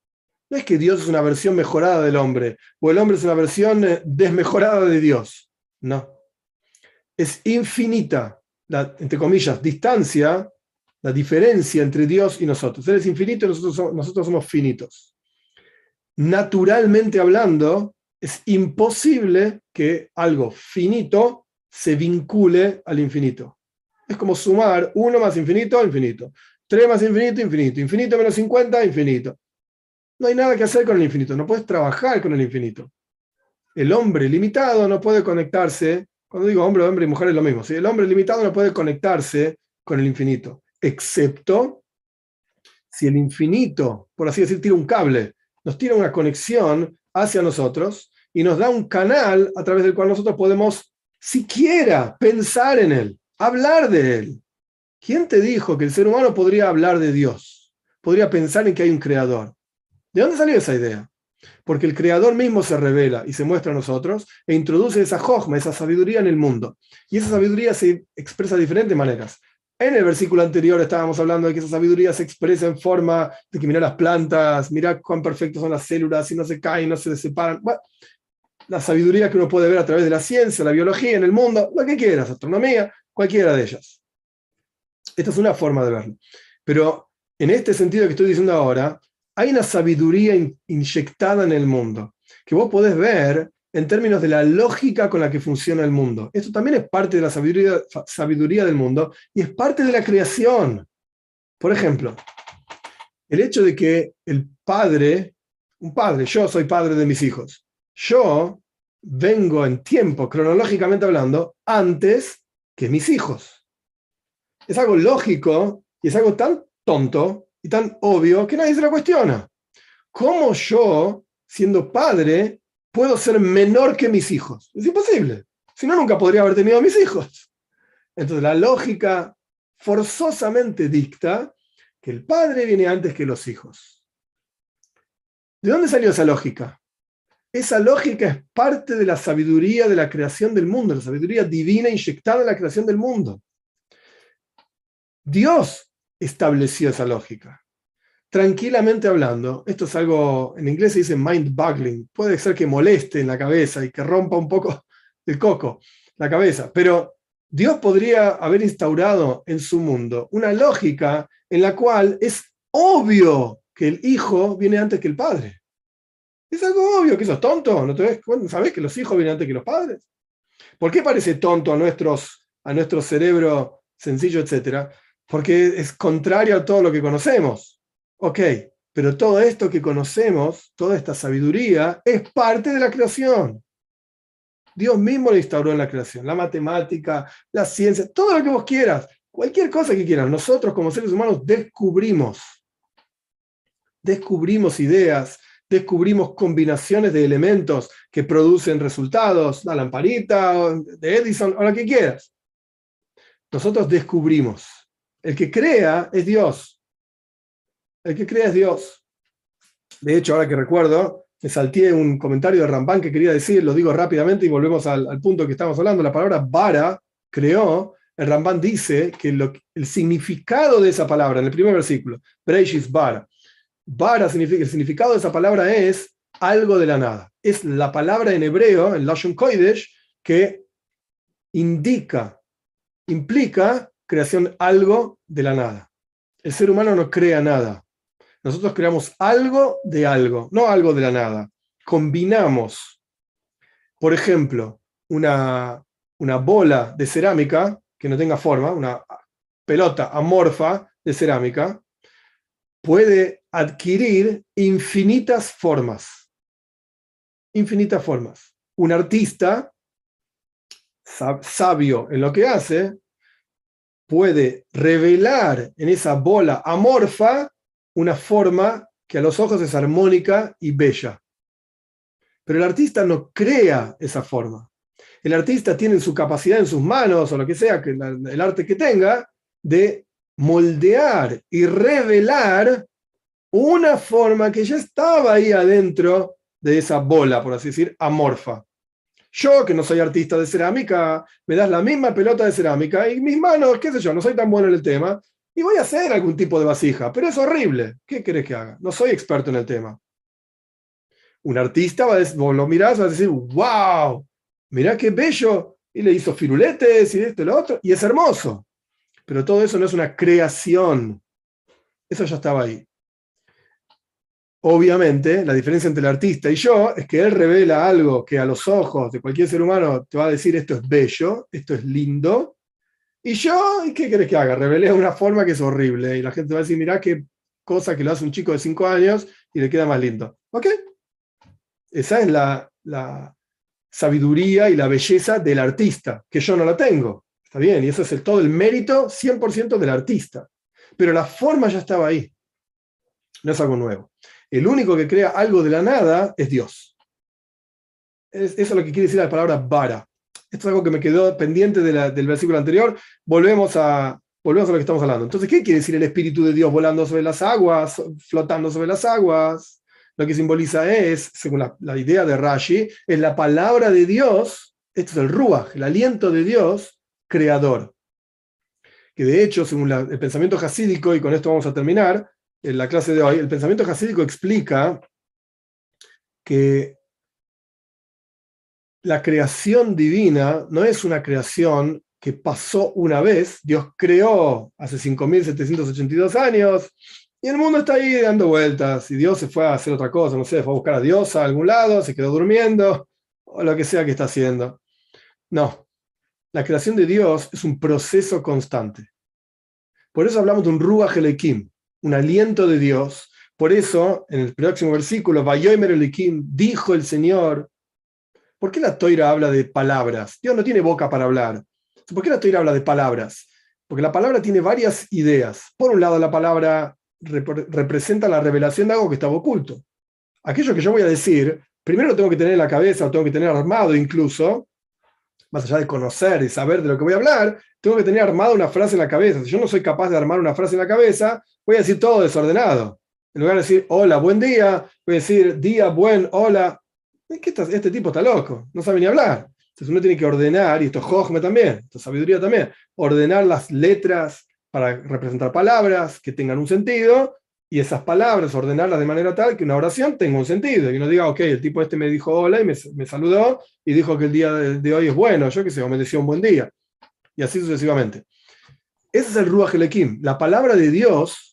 No es que Dios es una versión mejorada del hombre o el hombre es una versión eh, desmejorada de Dios. No. Es infinita, la, entre comillas, distancia, la diferencia entre Dios y nosotros. Él es infinito y nosotros nosotros somos finitos. Naturalmente hablando, es imposible que algo finito se vincule al infinito. Es como sumar 1 más infinito, infinito. 3 más infinito, infinito. Infinito menos 50, infinito. No hay nada que hacer con el infinito. No puedes trabajar con el infinito. El hombre limitado no puede conectarse. Cuando digo hombre, hombre y mujer es lo mismo. El hombre limitado no puede conectarse con el infinito. Excepto si el infinito, por así decir, tira un cable, nos tira una conexión hacia nosotros y nos da un canal a través del cual nosotros podemos siquiera pensar en él, hablar de él. ¿Quién te dijo que el ser humano podría hablar de Dios? Podría pensar en que hay un creador. ¿De dónde salió esa idea? Porque el creador mismo se revela y se muestra a nosotros e introduce esa jojma, esa sabiduría en el mundo. Y esa sabiduría se expresa de diferentes maneras. En el versículo anterior estábamos hablando de que esa sabiduría se expresa en forma de que mira las plantas, mira cuán perfectas son las células, y no se caen, no se separan. La sabiduría que uno puede ver a través de la ciencia, la biología, en el mundo, lo que quieras, astronomía, cualquiera de ellas. Esta es una forma de verlo. Pero en este sentido que estoy diciendo ahora, hay una sabiduría inyectada en el mundo, que vos podés ver en términos de la lógica con la que funciona el mundo. Esto también es parte de la sabiduría, sabiduría del mundo y es parte de la creación. Por ejemplo, el hecho de que el padre, un padre, yo soy padre de mis hijos, yo vengo en tiempo, cronológicamente hablando, antes que mis hijos. Es algo lógico y es algo tan tonto y tan obvio que nadie se lo cuestiona. ¿Cómo yo, siendo padre, puedo ser menor que mis hijos. Es imposible. Si no, nunca podría haber tenido a mis hijos. Entonces la lógica forzosamente dicta que el padre viene antes que los hijos. ¿De dónde salió esa lógica? Esa lógica es parte de la sabiduría de la creación del mundo, la sabiduría divina inyectada en la creación del mundo. Dios estableció esa lógica. tranquilamente hablando, esto es algo, en inglés se dice mind-boggling, puede ser que moleste en la cabeza y que rompa un poco el coco, la cabeza, pero Dios podría haber instaurado en su mundo una lógica en la cual es obvio que el hijo viene antes que el padre. Es algo obvio, que eso es tonto, ¿no te ves? ¿Sabes que los hijos vienen antes que los padres? ¿Por qué parece tonto a, nuestros, a nuestro cerebro sencillo, etcétera? Porque es contrario a todo lo que conocemos. Ok, pero todo esto que conocemos, toda esta sabiduría, es parte de la creación. Dios mismo lo instauró en la creación, la matemática, la ciencia, todo lo que vos quieras, cualquier cosa que quieras. Nosotros como seres humanos descubrimos, descubrimos ideas, descubrimos combinaciones de elementos que producen resultados, la lamparita, de Edison, o lo que quieras. Nosotros descubrimos. El que crea es Dios. El que crea es Dios. De hecho, ahora que recuerdo, me salté un comentario de Ramban que quería decir, lo digo rápidamente y volvemos al, punto que estamos hablando. La palabra vara, creó, el Ramban dice que el significado de esa palabra, en el primer versículo, Breishis vara, Bara significa, el significado de esa palabra es algo de la nada. Es la palabra en hebreo, en Lashon Kodesh, que indica, implica creación algo de la nada. El ser humano no crea nada. Nosotros creamos algo de algo, no algo de la nada. Combinamos, por ejemplo, una, una bola de cerámica que no tenga forma, una pelota amorfa de cerámica, puede adquirir infinitas formas. Infinitas formas. Un artista sabio en lo que hace puede revelar en esa bola amorfa una forma que a los ojos es armónica y bella. Pero el artista no crea esa forma. El artista tiene su capacidad en sus manos o lo que sea, que el arte que tenga, de moldear y revelar una forma que ya estaba ahí adentro de esa bola, por así decir, amorfa. Yo, que no soy artista de cerámica, me das la misma pelota de cerámica y mis manos, qué sé yo, no soy tan bueno en el tema, y voy a hacer algún tipo de vasija, pero es horrible. ¿Qué querés que haga? No soy experto en el tema. Un artista, va a decir, vos lo mirás, vas a decir, wow, mirá qué bello, y le hizo firuletes y esto y lo otro, y es hermoso. Pero todo eso no es una creación. Eso ya estaba ahí. Obviamente, la diferencia entre el artista y yo es que él revela algo que a los ojos de cualquier ser humano te va a decir esto es bello, esto es lindo. Y yo, ¿y qué querés que haga? Revelé una forma que es horrible. Y la gente va a decir, mirá qué cosa que lo hace un chico de 5 años y le queda más lindo. ¿Ok? Esa es la, la sabiduría y la belleza del artista, que yo no la tengo. Está bien, y eso es el, todo el mérito 100% del artista. Pero la forma ya estaba ahí. No es algo nuevo. El único que crea algo de la nada es Dios. eso es lo que quiere decir la palabra vara. Esto es algo que me quedó pendiente del versículo anterior. Volvemos a, volvemos a lo que estamos hablando. Entonces, ¿qué quiere decir el Espíritu de Dios volando sobre las aguas, flotando sobre las aguas? Lo que simboliza es, según la, idea de Rashi, es la palabra de Dios, esto es el Ruach, el aliento de Dios, creador. Que de hecho, según el pensamiento hasídico, y con esto vamos a terminar en la clase de hoy, el pensamiento hasídico explica que la creación divina no es una creación que pasó una vez, Dios creó hace 5.782 años, y el mundo está ahí dando vueltas, y Dios se fue a hacer otra cosa, no sé, fue a buscar a Dios a algún lado, se quedó durmiendo, o lo que sea que está haciendo. No, la creación de Dios es un proceso constante. Por eso hablamos de un Ruach Elekim, un aliento de Dios. Por eso, en el próximo versículo, dijo el Señor. ¿Por qué la toira habla de palabras? Dios no tiene boca para hablar. ¿Por qué la toira habla de palabras? Porque la palabra tiene varias ideas. Por un lado, la palabra representa la revelación de algo que estaba oculto. Aquello que yo voy a decir, primero lo tengo que tener en la cabeza, lo tengo que tener armado incluso, más allá de conocer y saber de lo que voy a hablar, tengo que tener armada una frase en la cabeza. Si yo no soy capaz de armar una frase en la cabeza, voy a decir todo desordenado. En lugar de decir hola, buen día, voy a decir día, buen, hola. ¿Qué este tipo está loco, no sabe ni hablar. Entonces uno tiene que ordenar, y esto es Jojme también, esto es sabiduría también, ordenar las letras para representar palabras que tengan un sentido y esas palabras ordenarlas de manera tal que una oración tenga un sentido. Y uno diga, ok, el tipo este me dijo hola y me, me saludó y dijo que el día de, de hoy es bueno, yo que sé, o me decía un buen día. Y así sucesivamente. Ese es el Ruach Elekim. La palabra de Dios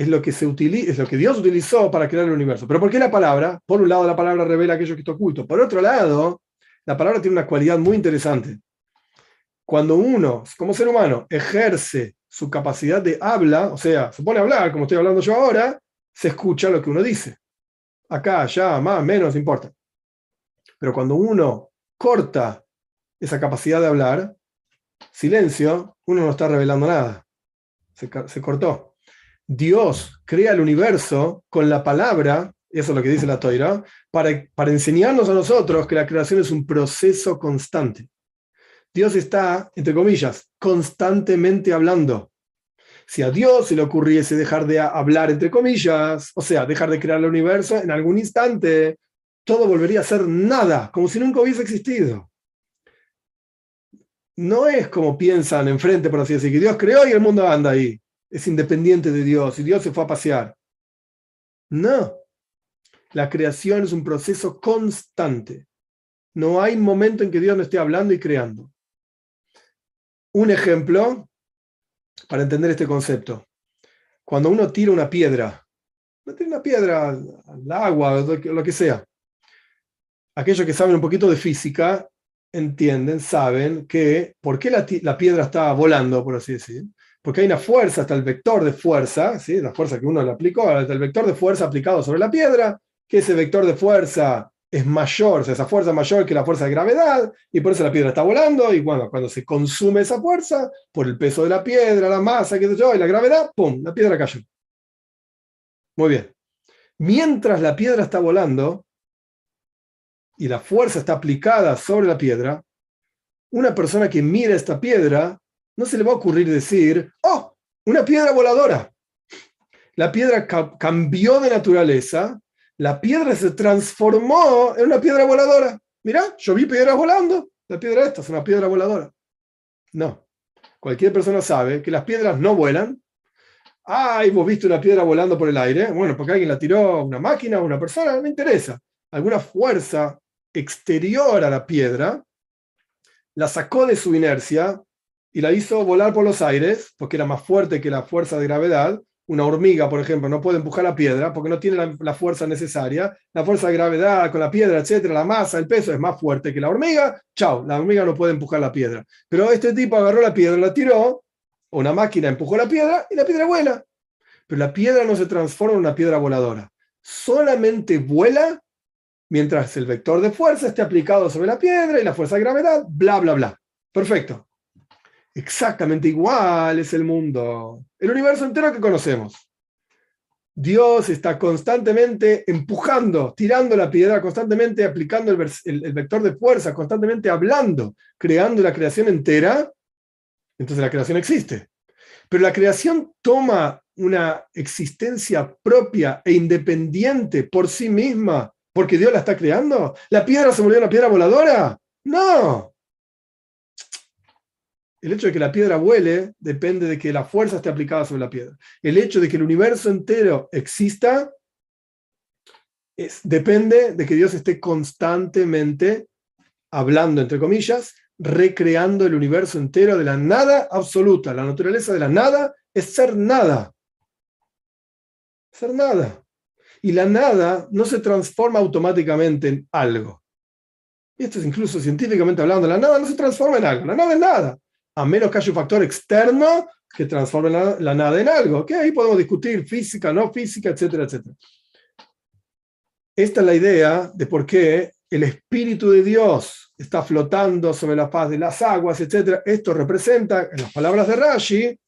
es lo, que se utiliza, es lo que Dios utilizó para crear el universo. ¿Pero por qué la palabra? Por un lado, la palabra revela aquello que está oculto. Por otro lado, la palabra tiene una cualidad muy interesante. Cuando uno, como ser humano, ejerce su capacidad de habla, o sea, se pone a hablar, como estoy hablando yo ahora, se escucha lo que uno dice. Acá, allá, más, menos, importa. Pero cuando uno corta esa capacidad de hablar, silencio, uno no está revelando nada. Se, se, cortó. Dios crea el universo con la palabra, eso es lo que dice la Toira, para, para enseñarnos a nosotros que la creación es un proceso constante. Dios está, entre comillas, constantemente hablando. Si a Dios se le ocurriese dejar de hablar, entre comillas, o sea, dejar de crear el universo, en algún instante, todo volvería a ser nada, como si nunca hubiese existido. No es como piensan enfrente, por así decir, que Dios creó y el mundo anda ahí. Es independiente de Dios y Dios se fue a pasear. No. La creación es un proceso constante. No hay momento en que Dios no esté hablando y creando. Un ejemplo para entender este concepto. Cuando uno tira una piedra, no tira una piedra al agua, lo que sea. Aquellos que saben un poquito de física entienden, saben que por qué la, la piedra está volando, por así decir. Porque hay una fuerza, hasta el vector de fuerza, ¿sí? la fuerza que uno le aplicó, hasta el vector de fuerza aplicado sobre la piedra, que ese vector de fuerza es mayor, o sea, esa fuerza es mayor que la fuerza de gravedad, y por eso la piedra está volando, y bueno, cuando se consume esa fuerza, por el peso de la piedra, la masa, que yo, y la gravedad, ¡pum!, la piedra cayó. Muy bien. Mientras la piedra está volando, y la fuerza está aplicada sobre la piedra, una persona que mira esta piedra, no se le va a ocurrir decir, ¡oh, una piedra voladora! La piedra ca cambió de naturaleza la piedra se transformó en una piedra voladora. Mirá, yo vi piedras volando. La piedra esta es una piedra voladora. No. Cualquier persona sabe que las piedras no vuelan. Ay, vos viste una piedra volando por el aire. Bueno, porque alguien la tiró una máquina una persona, no me interesa. Alguna fuerza exterior a la piedra la sacó de su inercia y la hizo volar por los aires, porque era más fuerte que la fuerza de gravedad, una hormiga, por ejemplo, no puede empujar la piedra porque no tiene la, fuerza necesaria, la fuerza de gravedad con la piedra, etcétera, la masa, el peso es más fuerte que la hormiga, chao, la hormiga no puede empujar la piedra. Pero este tipo agarró la piedra, la tiró, una máquina empujó la piedra y la piedra vuela. Pero la piedra no se transforma en una piedra voladora, solamente vuela mientras el vector de fuerza esté aplicado sobre la piedra y la fuerza de gravedad, bla, bla, bla. Perfecto. Exactamente igual es el mundo, el universo entero que conocemos. Dios está constantemente empujando, tirando la piedra, constantemente aplicando el, vector de fuerza, constantemente hablando, creando la creación entera. Entonces la creación existe. Pero la creación toma una existencia propia e independiente por sí misma porque Dios la está creando. ¿La piedra se volvió una piedra voladora? No, el hecho de que la piedra vuele depende de que la fuerza esté aplicada sobre la piedra. El hecho de que el universo entero exista es, depende de que Dios esté constantemente hablando, entre comillas, recreando el universo entero de la nada absoluta. La naturaleza de la nada es ser nada. Ser nada. Y la nada no se transforma automáticamente en algo. Y esto es incluso científicamente hablando, la nada no se transforma en algo, la nada es nada a menos que haya un factor externo que transforme la, la, nada en algo. Que ahí podemos discutir física, no física, etcétera, etcétera. Esta es la idea de por qué el Espíritu de Dios está flotando sobre la faz de las aguas, etcétera. Esto representa, en las palabras de Rashi,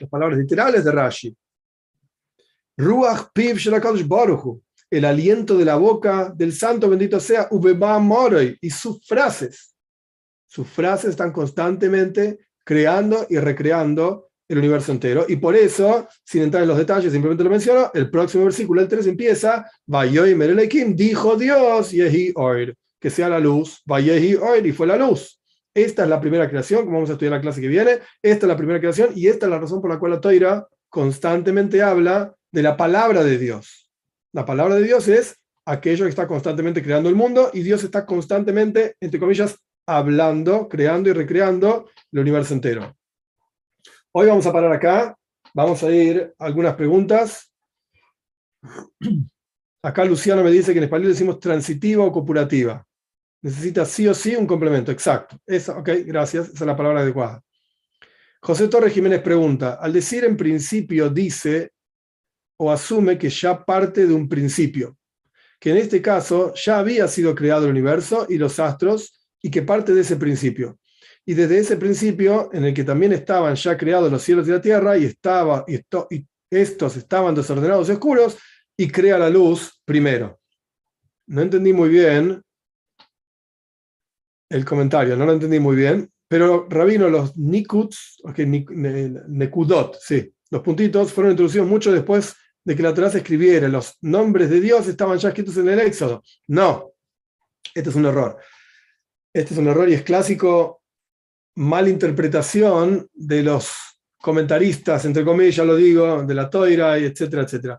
las palabras literales de Rashi, Ruach Piv Baruchu, el aliento de la boca del santo bendito sea, Ubeba Moroi, y sus frases. Sus frases están constantemente creando y recreando el universo entero. Y por eso, sin entrar en los detalles, simplemente lo menciono, el próximo versículo, el 3, empieza, Vayoy Merelekim, dijo Dios, Yehi Oir, que sea la luz, Vayehi Oir, y fue la luz. Esta es la primera creación, como vamos a estudiar la clase que viene, esta es la primera creación y esta es la razón por la cual la Toira constantemente habla de la palabra de Dios. La palabra de Dios es aquello que está constantemente creando el mundo y Dios está constantemente, entre comillas, hablando, creando y recreando el universo entero. Hoy vamos a parar acá, vamos a ir a algunas preguntas. Acá Luciano me dice que en español decimos transitiva o copulativa. Necesita sí o sí un complemento, exacto. Esa, ok, gracias, esa es la palabra adecuada. José Torres Jiménez pregunta, al decir en principio dice o asume que ya parte de un principio, que en este caso ya había sido creado el universo y los astros y que parte de ese principio. Y desde ese principio, en el que también estaban ya creados los cielos y la tierra, y, estaba, y, y estos estaban desordenados y oscuros, y crea la luz primero. No entendí muy bien el comentario, no lo entendí muy bien, pero Rabino, los Nikuts, okay, Nekudot, sí, los puntitos fueron introducidos mucho después de que la Torah se escribiera. Los nombres de Dios estaban ya escritos en el Éxodo. No, este es un error. Este es un error y es clásico malinterpretación de los comentaristas, entre comillas lo digo, de la Toira, etcétera, etcétera.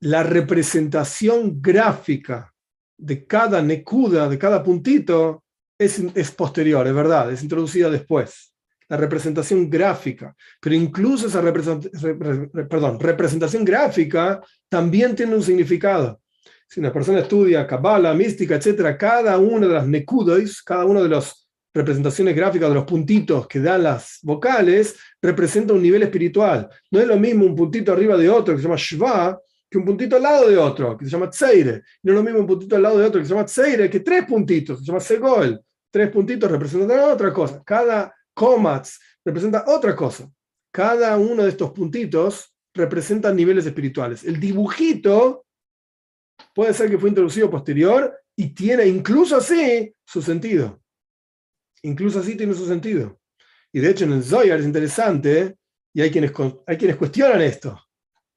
La representación gráfica de cada nekuda, de cada puntito, es, posterior, es verdad, es introducida después. La representación gráfica, pero incluso esa perdón, representación gráfica también tiene un significado. Si una persona estudia Kabbalah, mística, etc., cada una de las nekudois, cada una de las representaciones gráficas de los puntitos que dan las vocales, representa un nivel espiritual. No es lo mismo un puntito arriba de otro que se llama Shva, que un puntito al lado de otro, que se llama Tseire. No es lo mismo un puntito al lado de otro que se llama Tseire, que tres puntitos, que se llama Segol. Tres puntitos representan otra cosa. Cada comats representa otra cosa. Cada uno de estos puntitos representa niveles espirituales. El dibujito puede ser que fue introducido posterior y tiene incluso así su sentido. Incluso así tiene su sentido. Y de hecho en el Zoyar es interesante y hay quienes, hay quienes cuestionan esto.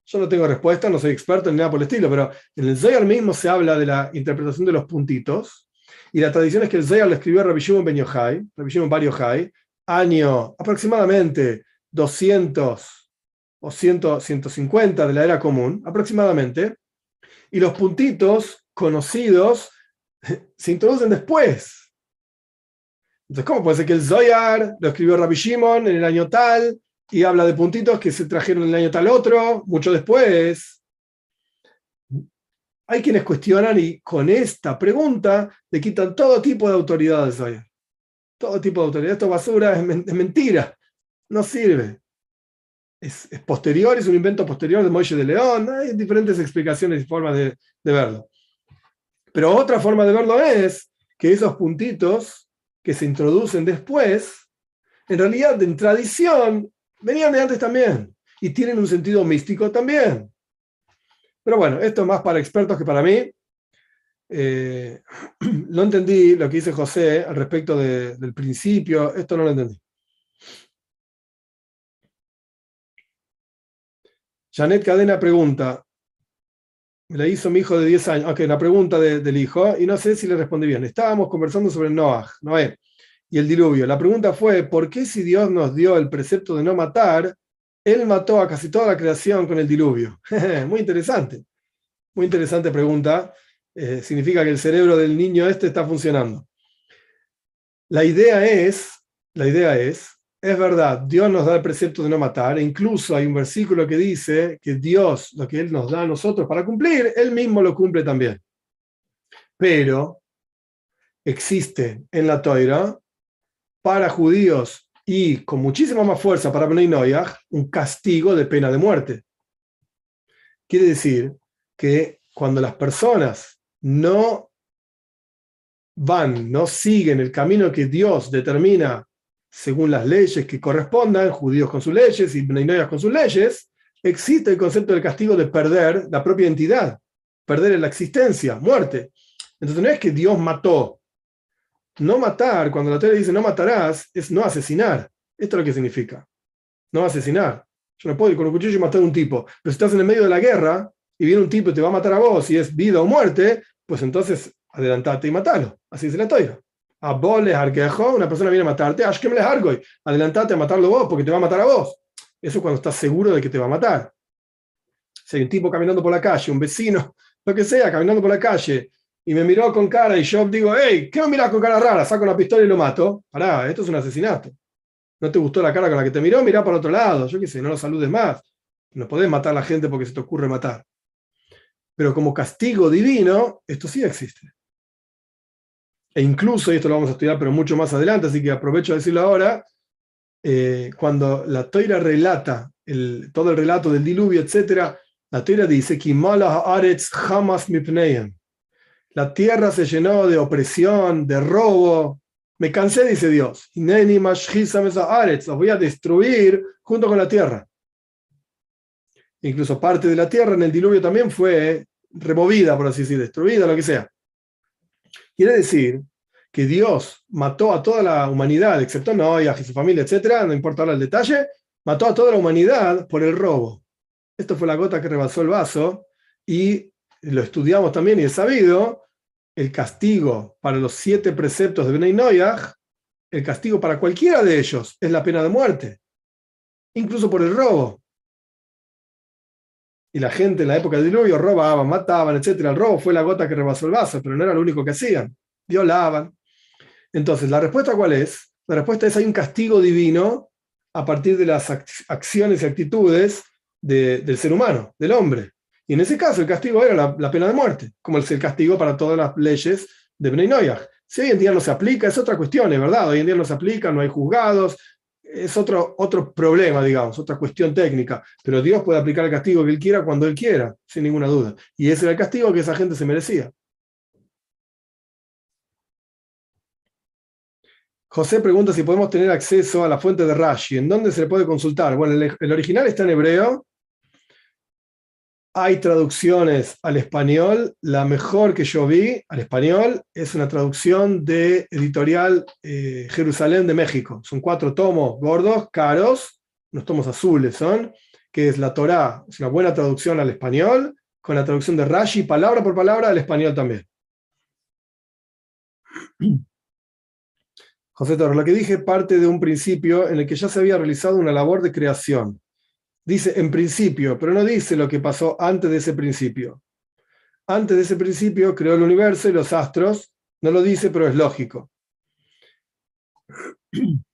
Yo no tengo respuesta, no soy experto en nada por el estilo, pero en el Zoyar mismo se habla de la interpretación de los puntitos y la tradición es que el Zoyar lo escribió Rabbi Shimon Ben Yochai, Rabbi año aproximadamente 200 o 100, 150 de la era común, aproximadamente, y los puntitos conocidos se introducen después. Entonces, ¿cómo puede ser que el Zoyar lo escribió Rabbi Shimon en el año tal y habla de puntitos que se trajeron en el año tal otro, mucho después? Hay quienes cuestionan y con esta pregunta le quitan todo tipo de autoridades hoy. Todo tipo de autoridad. Esto basura es, mentira. No sirve. Es, posterior, es un invento posterior de Moisés de León. Hay diferentes explicaciones y formas de, de verlo. Pero otra forma de verlo es que esos puntitos que se introducen después, en realidad en tradición, venían de antes también y tienen un sentido místico también. Pero bueno, esto es más para expertos que para mí. Eh, no entendí lo que dice José al respecto del principio, esto no lo entendí. Janet Cadena pregunta, me la hizo mi hijo de 10 años, ok, la pregunta del hijo, y no sé si le respondí bien. Estábamos conversando sobre Noah, Noé, y el diluvio. La pregunta fue, ¿por qué si Dios nos dio el precepto de no matar, él mató a casi toda la creación con el diluvio. Muy interesante. Muy interesante pregunta. Eh, significa que el cerebro del niño este está funcionando. La idea es, la idea es, es verdad, Dios nos da el precepto de no matar, e incluso hay un versículo que dice que Dios, lo que Él nos da a nosotros para cumplir, Él mismo lo cumple también. Pero existe en la Toira para judíos y con muchísima más fuerza para Bnei Noyach, un castigo de pena de muerte. Quiere decir que cuando las personas no van, no siguen el camino que Dios determina según las leyes que correspondan, judíos con sus leyes y Bnei Noyach con sus leyes, existe el concepto del castigo de perder la propia entidad, perder la existencia, muerte. Entonces no es que Dios mató no matar, cuando la Torah dice no matarás, es no asesinar. Esto es lo que significa. No asesinar. Yo no puedo ir con un cuchillo y matar a un tipo. Pero si estás en el medio de la guerra y viene un tipo y te va a matar a vos y es vida o muerte, pues entonces adelantate y matalo. Así dice la Torah. A vos le una persona viene a matarte, adelantate a matarlo vos porque te va a matar a vos. Eso es cuando estás seguro de que te va a matar. Si hay un tipo caminando por la calle, un vecino, lo que sea, caminando por la calle, y me miró con cara y yo digo, hey, ¿qué me miras con cara rara? Saco una pistola y lo mato. Pará, esto es un asesinato. ¿No te gustó la cara con la que te miró? Mirá para otro lado. Yo qué sé, no lo saludes más. No podés matar a la gente porque se te ocurre matar. Pero como castigo divino, esto sí existe. E incluso, y esto lo vamos a estudiar, pero mucho más adelante, así que aprovecho de decirlo ahora, eh, cuando la toira relata el, todo el relato del diluvio, etc., la toira dice, la tierra se llenó de opresión, de robo. Me cansé, dice Dios. Los voy a destruir junto con la tierra. Incluso parte de la tierra en el diluvio también fue removida, por así decir, destruida, lo que sea. Quiere decir que Dios mató a toda la humanidad, excepto Noah y su familia, etcétera, no importa ahora el detalle, mató a toda la humanidad por el robo. Esto fue la gota que rebasó el vaso y lo estudiamos también y es sabido, el castigo para los siete preceptos de Benay Noyaj, el castigo para cualquiera de ellos es la pena de muerte, incluso por el robo. Y la gente en la época del diluvio robaban, mataban, etc. El robo fue la gota que rebasó el vaso, pero no era lo único que hacían. Violaban. Entonces, ¿la respuesta cuál es? La respuesta es hay un castigo divino a partir de las acciones y actitudes del ser humano, del hombre. Y en ese caso el castigo era la, pena de muerte, como es el castigo para todas las leyes de Bnei Noyaj. Si hoy en día no se aplica, es otra cuestión, es verdad, hoy en día no se aplica, no hay juzgados, es otro, otro problema, digamos, otra cuestión técnica, pero Dios puede aplicar el castigo que Él quiera cuando Él quiera, sin ninguna duda. Y ese era el castigo que esa gente se merecía. José pregunta si podemos tener acceso a la fuente de Rashi. ¿En dónde se le puede consultar? Bueno, el, original está en hebreo. Hay traducciones al español. La mejor que yo vi al español es una traducción de editorial eh, Jerusalén de México. Son cuatro tomos gordos, caros, unos tomos azules son, que es la Torá. Es una buena traducción al español, con la traducción de Rashi, palabra por palabra, al español también. José Torres, lo que dije parte de un principio en el que ya se había realizado una labor de creación. Dice en principio, pero no dice lo que pasó antes de ese principio. Antes de ese principio creó el universo y los astros. No lo dice, pero es lógico.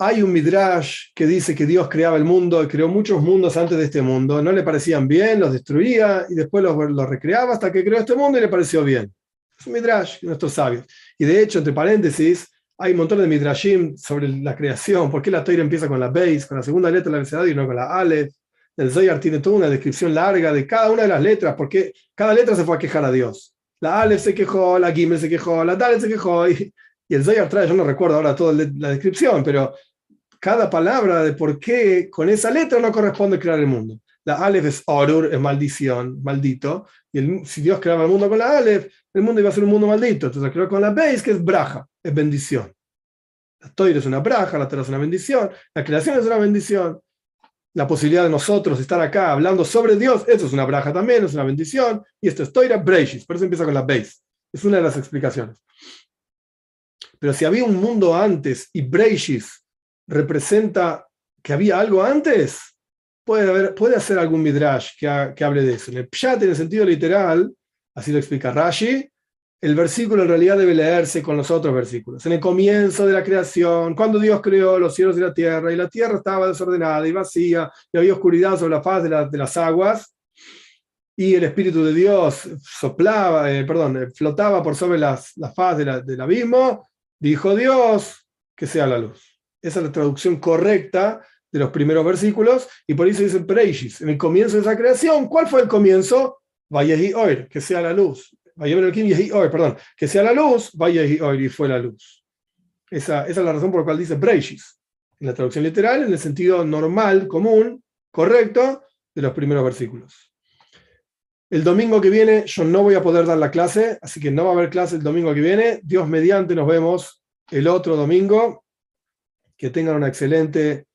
Hay un midrash que dice que Dios creaba el mundo y creó muchos mundos antes de este mundo. No le parecían bien, los destruía y después los, los recreaba hasta que creó este mundo y le pareció bien. Es un midrash, nuestros sabios. Y de hecho, entre paréntesis, hay un montón de midrashim sobre la creación. ¿Por qué la Torah empieza con la Beis, con la segunda letra del abecedario y no con la Aleph? El Zoyar tiene toda una descripción larga de cada una de las letras, porque cada letra se fue a quejar a Dios. La Aleph se quejó, la Gimel se quejó, la Dalet se quejó, y, el Zoyar trae, yo no recuerdo ahora toda la descripción, pero cada palabra de por qué con esa letra no corresponde crear el mundo. La Aleph es Orur, es maldición, maldito. Y si Dios creaba el mundo con la Aleph, el mundo iba a ser un mundo maldito. Entonces creó con la Beis, que es Braja, es bendición. La Toira es una Braja, la Torah es una bendición, la creación es una bendición. La posibilidad de nosotros estar acá hablando sobre Dios, eso es una Braja también, es una bendición. Y esto es Toira Breishis, por eso empieza con la Beis. Es una de las explicaciones. Pero si había un mundo antes y Breishis representa que había algo antes, puede, haber, puede hacer algún midrash que, que hable de eso. En el pshat, en el sentido literal, así lo explica Rashi, el versículo en realidad debe leerse con los otros versículos. En el comienzo de la creación, cuando Dios creó los cielos y la tierra, y la tierra estaba desordenada y vacía, y había oscuridad sobre la faz de, las aguas, y el Espíritu de Dios soplaba, eh, perdón, eh, flotaba por sobre las, la faz del abismo, dijo Dios que sea la luz. Esa es la traducción correcta de los primeros versículos, y por eso dice Preishis, en el comienzo de esa creación, ¿cuál fue el comienzo? Vayehi Oir, que sea la luz. Perdón, que sea la luz, Oir, y fue la luz. Esa, esa, es la razón por la cual dice Preishis, en la traducción literal, en el sentido normal, común, correcto, de los primeros versículos. El domingo que viene yo no voy a poder dar la clase, así que no va a haber clase el domingo que viene. Dios mediante, nos vemos el otro domingo. Que tengan una excelente